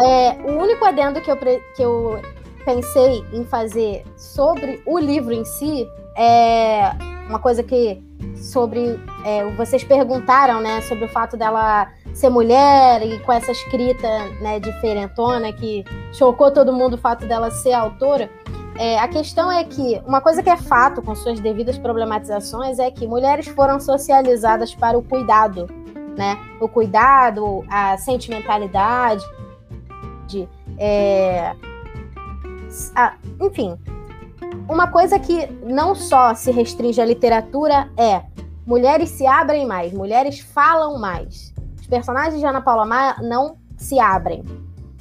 É, o único adendo que eu, que eu pensei em fazer sobre o livro em si é uma coisa que sobre é, vocês perguntaram, né, sobre o fato dela ser mulher e com essa escrita, né, diferentona que chocou todo mundo o fato dela ser autora. É, a questão é que uma coisa que é fato, com suas devidas problematizações, é que mulheres foram socializadas para o cuidado, né? O cuidado, a sentimentalidade, é, a, enfim. Uma coisa que não só se restringe à literatura é mulheres se abrem mais, mulheres falam mais. Os personagens de Ana Paula Maia não se abrem,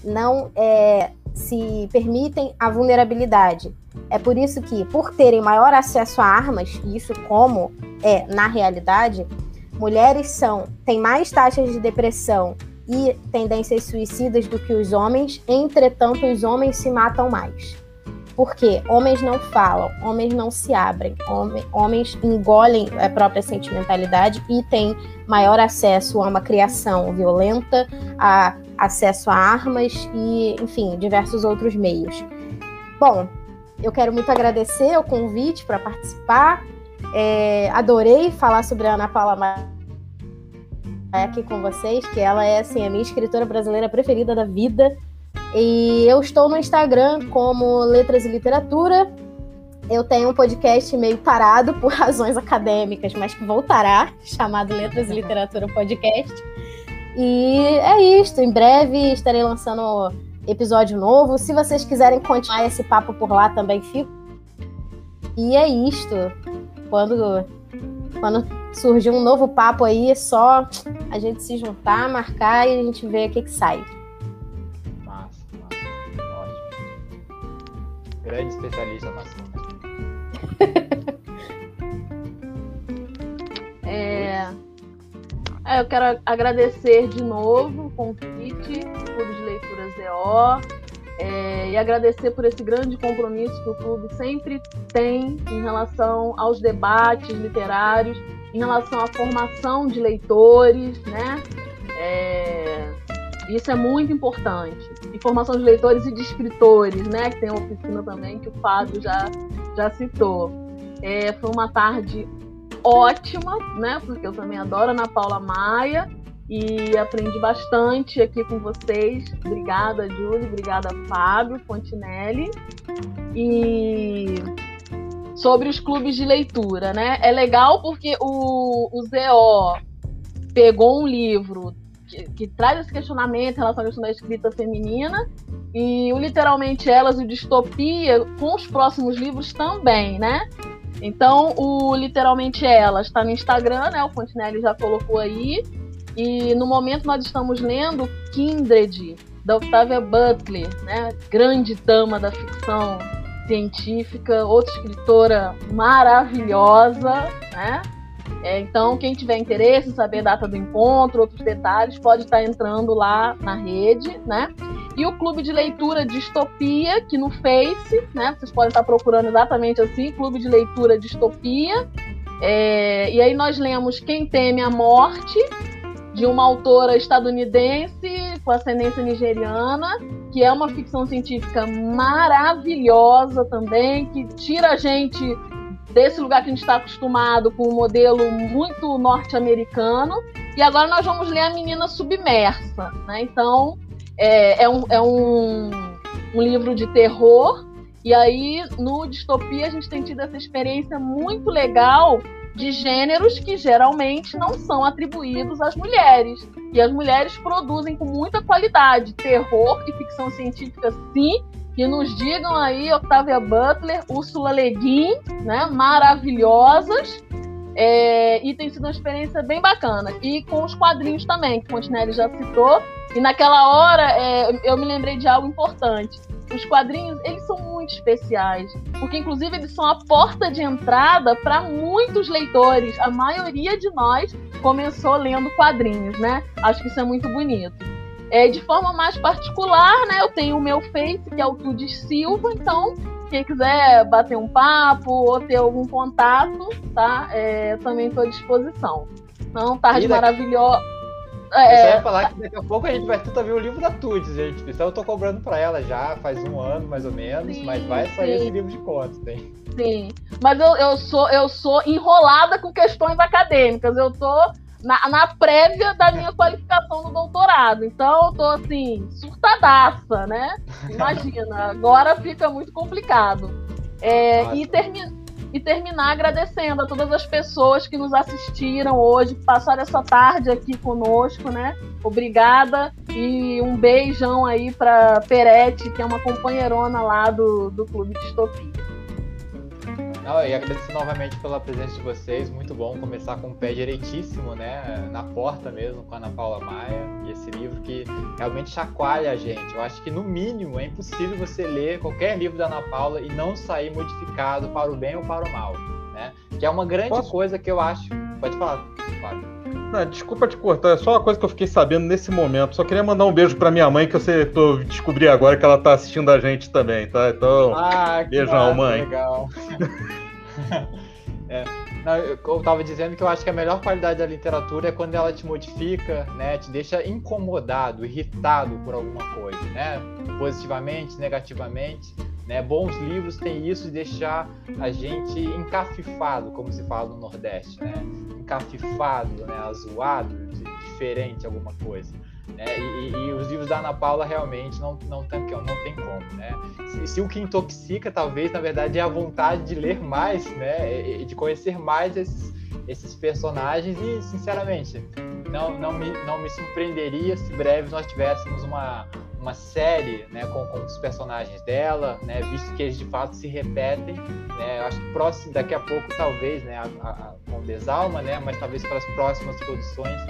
não é, se permitem a vulnerabilidade. É por isso que, por terem maior acesso a armas, e isso como é na realidade, mulheres são têm mais taxas de depressão e tendências suicidas do que os homens, entretanto, os homens se matam mais. Porque homens não falam, homens não se abrem, homens engolem a própria sentimentalidade e têm maior acesso a uma criação violenta, a acesso a armas e, enfim, diversos outros meios. Bom, eu quero muito agradecer o convite para participar. É, adorei falar sobre a Ana Paula Maia aqui com vocês, que ela é assim, a minha escritora brasileira preferida da vida. E eu estou no Instagram como Letras e Literatura. Eu tenho um podcast meio parado por <laughs> razões acadêmicas, mas que voltará, chamado Letras e Literatura Podcast. E é isto. Em breve estarei lançando episódio novo. Se vocês quiserem continuar esse papo por lá, também fico. E é isto. Quando, quando surgir um novo papo aí, é só a gente se juntar, marcar e a gente ver o que, que sai. Massa, massa. Ótimo. Grande especialista na assunto. <laughs> É, é, eu quero agradecer de novo o convite, Clube de Leituras EO, é, e agradecer por esse grande compromisso que o clube sempre tem em relação aos debates literários, em relação à formação de leitores, né? É, isso é muito importante. E formação de leitores e de escritores, né? Que tem uma oficina também que o Fábio já, já citou. É, foi uma tarde ótima, né? Porque eu também adoro Ana Paula Maia e aprendi bastante aqui com vocês. Obrigada, Júlio. Obrigada, Fábio Fontinelli. E sobre os clubes de leitura, né? É legal porque o, o ZO pegou um livro que, que, traz esse questionamento em relação à questão da escrita feminina e o Literalmente Elas e o Distopia com os próximos livros também, né? Então, o Literalmente Elas está no Instagram, né? O Fontenelle já colocou aí. E no momento nós estamos lendo Kindred, da Octavia Butler, né? Grande dama da ficção científica, outra escritora maravilhosa, né? É, então, quem tiver interesse em saber a data do encontro, outros detalhes, pode estar entrando lá na rede, né? E o Clube de Leitura Distopia, que no Face, né? Vocês podem estar procurando exatamente assim, Clube de Leitura Distopia. É, e aí nós lemos Quem Teme a Morte, de uma autora estadunidense com ascendência nigeriana, que é uma ficção científica maravilhosa também, que tira a gente desse lugar que a gente está acostumado com um modelo muito norte-americano. E agora nós vamos ler A Menina Submersa. Né? Então, é, é, um, é um, um livro de terror. E aí, no Distopia, a gente tem tido essa experiência muito legal de gêneros que geralmente não são atribuídos às mulheres. E as mulheres produzem com muita qualidade terror e ficção científica, sim. Que nos digam aí Octavia Butler, Ursula Le Guin, né, maravilhosas. É, e tem sido uma experiência bem bacana. E com os quadrinhos também, que o Fontenelle já citou. E naquela hora é, eu me lembrei de algo importante os quadrinhos, eles são muito especiais, porque inclusive eles são a porta de entrada para muitos leitores. A maioria de nós começou lendo quadrinhos, né? Acho que isso é muito bonito. É, de forma mais particular, né? Eu tenho o meu Face, que é o Tudis Silva, então quem quiser bater um papo ou ter algum contato, tá? É, também estou à disposição. Então, tarde maravilhosa é... Eu só ia falar que daqui a pouco a gente vai tentar ver o livro da Tudes, gente. Então eu tô cobrando pra ela já faz um ano, mais ou menos, sim, mas vai sair sim. esse livro de contas, tem. Sim. Mas eu, eu, sou, eu sou enrolada com questões acadêmicas. Eu tô na, na prévia da minha qualificação no doutorado. Então eu tô assim, surtadaça, né? Imagina, agora fica muito complicado. É, e termina e terminar agradecendo a todas as pessoas que nos assistiram hoje, que passaram essa tarde aqui conosco, né? Obrigada e um beijão aí para Perete, que é uma companheirona lá do, do Clube Distopia. Não, e agradeço novamente pela presença de vocês. Muito bom começar com o pé direitíssimo, né? Na porta mesmo, com a Ana Paula Maia. E esse livro que realmente chacoalha a gente. Eu acho que, no mínimo, é impossível você ler qualquer livro da Ana Paula e não sair modificado para o bem ou para o mal, né? Que é uma grande Posso? coisa que eu acho. Pode falar, Fábio. Não, desculpa te cortar, é só uma coisa que eu fiquei sabendo nesse momento. Só queria mandar um beijo pra minha mãe, que eu sei, tô, descobri agora que ela tá assistindo a gente também, tá? Então, ah, beijão, massa, mãe. Legal. <laughs> <laughs> é, eu tava dizendo que eu acho que a melhor qualidade da literatura é quando ela te modifica, né? Te deixa incomodado, irritado por alguma coisa, né? Positivamente, negativamente. Né? Bons livros têm isso de deixar a gente encafifado, como se fala no Nordeste, né? Encafifado, né? azoado, diferente alguma coisa. Né? E, e, os livros da Ana Paula realmente não, não, tem, não tem Né? Se, se, o que intoxica, talvez, na verdade, é a vontade de ler mais, né? E, de conhecer mais esses, esses personagens e, sinceramente, não, não, me, não me surpreenderia se breve nós tivéssemos uma, uma série né, com, com os personagens dela, né, visto que eles de fato se repetem. Né, eu acho que próximo, daqui a pouco, talvez, né, a, a, com Desalma, né, mas talvez para as próximas produções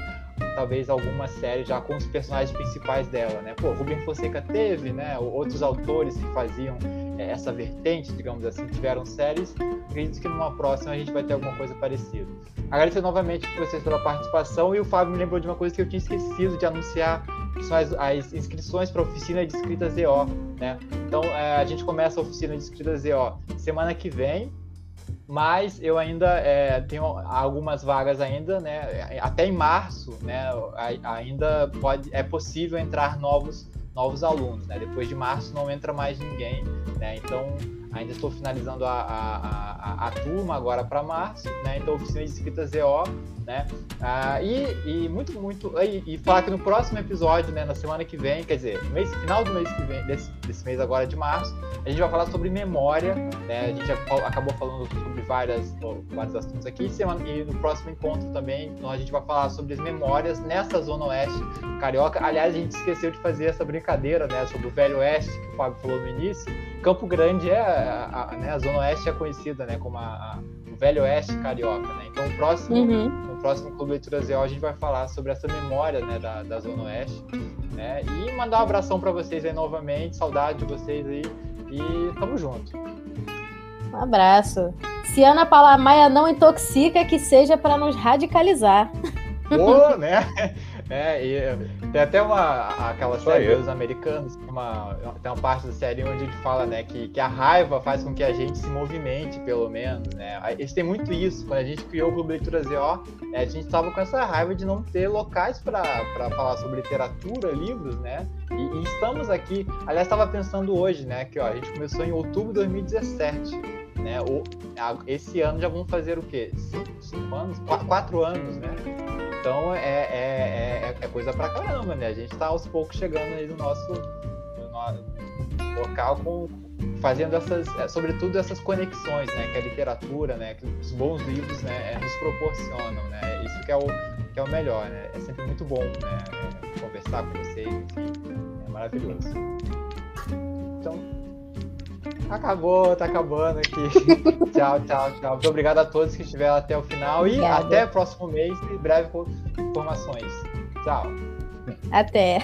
talvez alguma série já com os personagens principais dela, né? Pô, Rubem Fonseca teve, né? Outros autores que faziam é, essa vertente, digamos assim, tiveram séries. Acredito que numa próxima a gente vai ter alguma coisa parecida. Agradecer novamente vocês pela participação e o Fábio me lembrou de uma coisa que eu tinha esquecido de anunciar, que são as, as inscrições para a oficina de escrita ZO, né? Então é, a gente começa a oficina de escrita ZO semana que vem, mas eu ainda é, tenho algumas vagas ainda, né? Até em março, né? Ainda pode, é possível entrar novos novos alunos, né? Depois de março não entra mais ninguém, né? Então ainda estou finalizando a, a, a, a turma agora para março, né? Então oficina de escrita ZO né? Ah, e, e, muito, muito. E, e, falar que no próximo episódio, né, na semana que vem, quer dizer, mês, final do mês que vem, desse, desse mês agora de março, a gente vai falar sobre memória, né? A gente já acabou falando sobre várias, vários assuntos aqui, semana, e no próximo encontro também a gente vai falar sobre as memórias nessa Zona Oeste Carioca. Aliás, a gente esqueceu de fazer essa brincadeira, né, sobre o Velho Oeste, que o Fábio falou no início. Campo Grande é, a, a, né, a Zona Oeste é conhecida, né, como a, a Velho Oeste Carioca, né? Então o próximo uhum próximo Clube Leitura Zé, a gente vai falar sobre essa memória né, da, da Zona Oeste. Né? E mandar um abração para vocês aí novamente, saudade de vocês aí. E tamo junto. Um abraço. Se Ana Paula Maia não intoxica, que seja para nos radicalizar. Pô, né? <laughs> É, e tem até uma aquela série dos americanos, uma, tem uma parte da série onde ele fala, né, que, que a raiva faz com que a gente se movimente, pelo menos, né? Eles têm muito isso. Quando a gente criou o Clube Leitura ZO, é, a gente estava com essa raiva de não ter locais para falar sobre literatura, livros, né? E, e estamos aqui. Aliás, estava pensando hoje, né, que ó, a gente começou em outubro de 2017. Né? O, esse ano já vamos fazer o quê? Cinco, cinco anos? Qu quatro anos, né? Então é, é, é, é, coisa pra caramba, né? A gente tá aos poucos chegando aí no nosso, no nosso local com, fazendo essas, é, sobretudo essas conexões, né? Que a literatura, né? Que os bons livros, né? É, nos proporcionam, né? Isso que é o, que é o melhor, né? É sempre muito bom, né? É, conversar com vocês, enfim, é maravilhoso. Então, Acabou, tá acabando aqui. <laughs> tchau, tchau, tchau. Muito obrigado a todos que estiveram até o final Obrigada. e até o próximo mês e breve informações. Tchau. Até.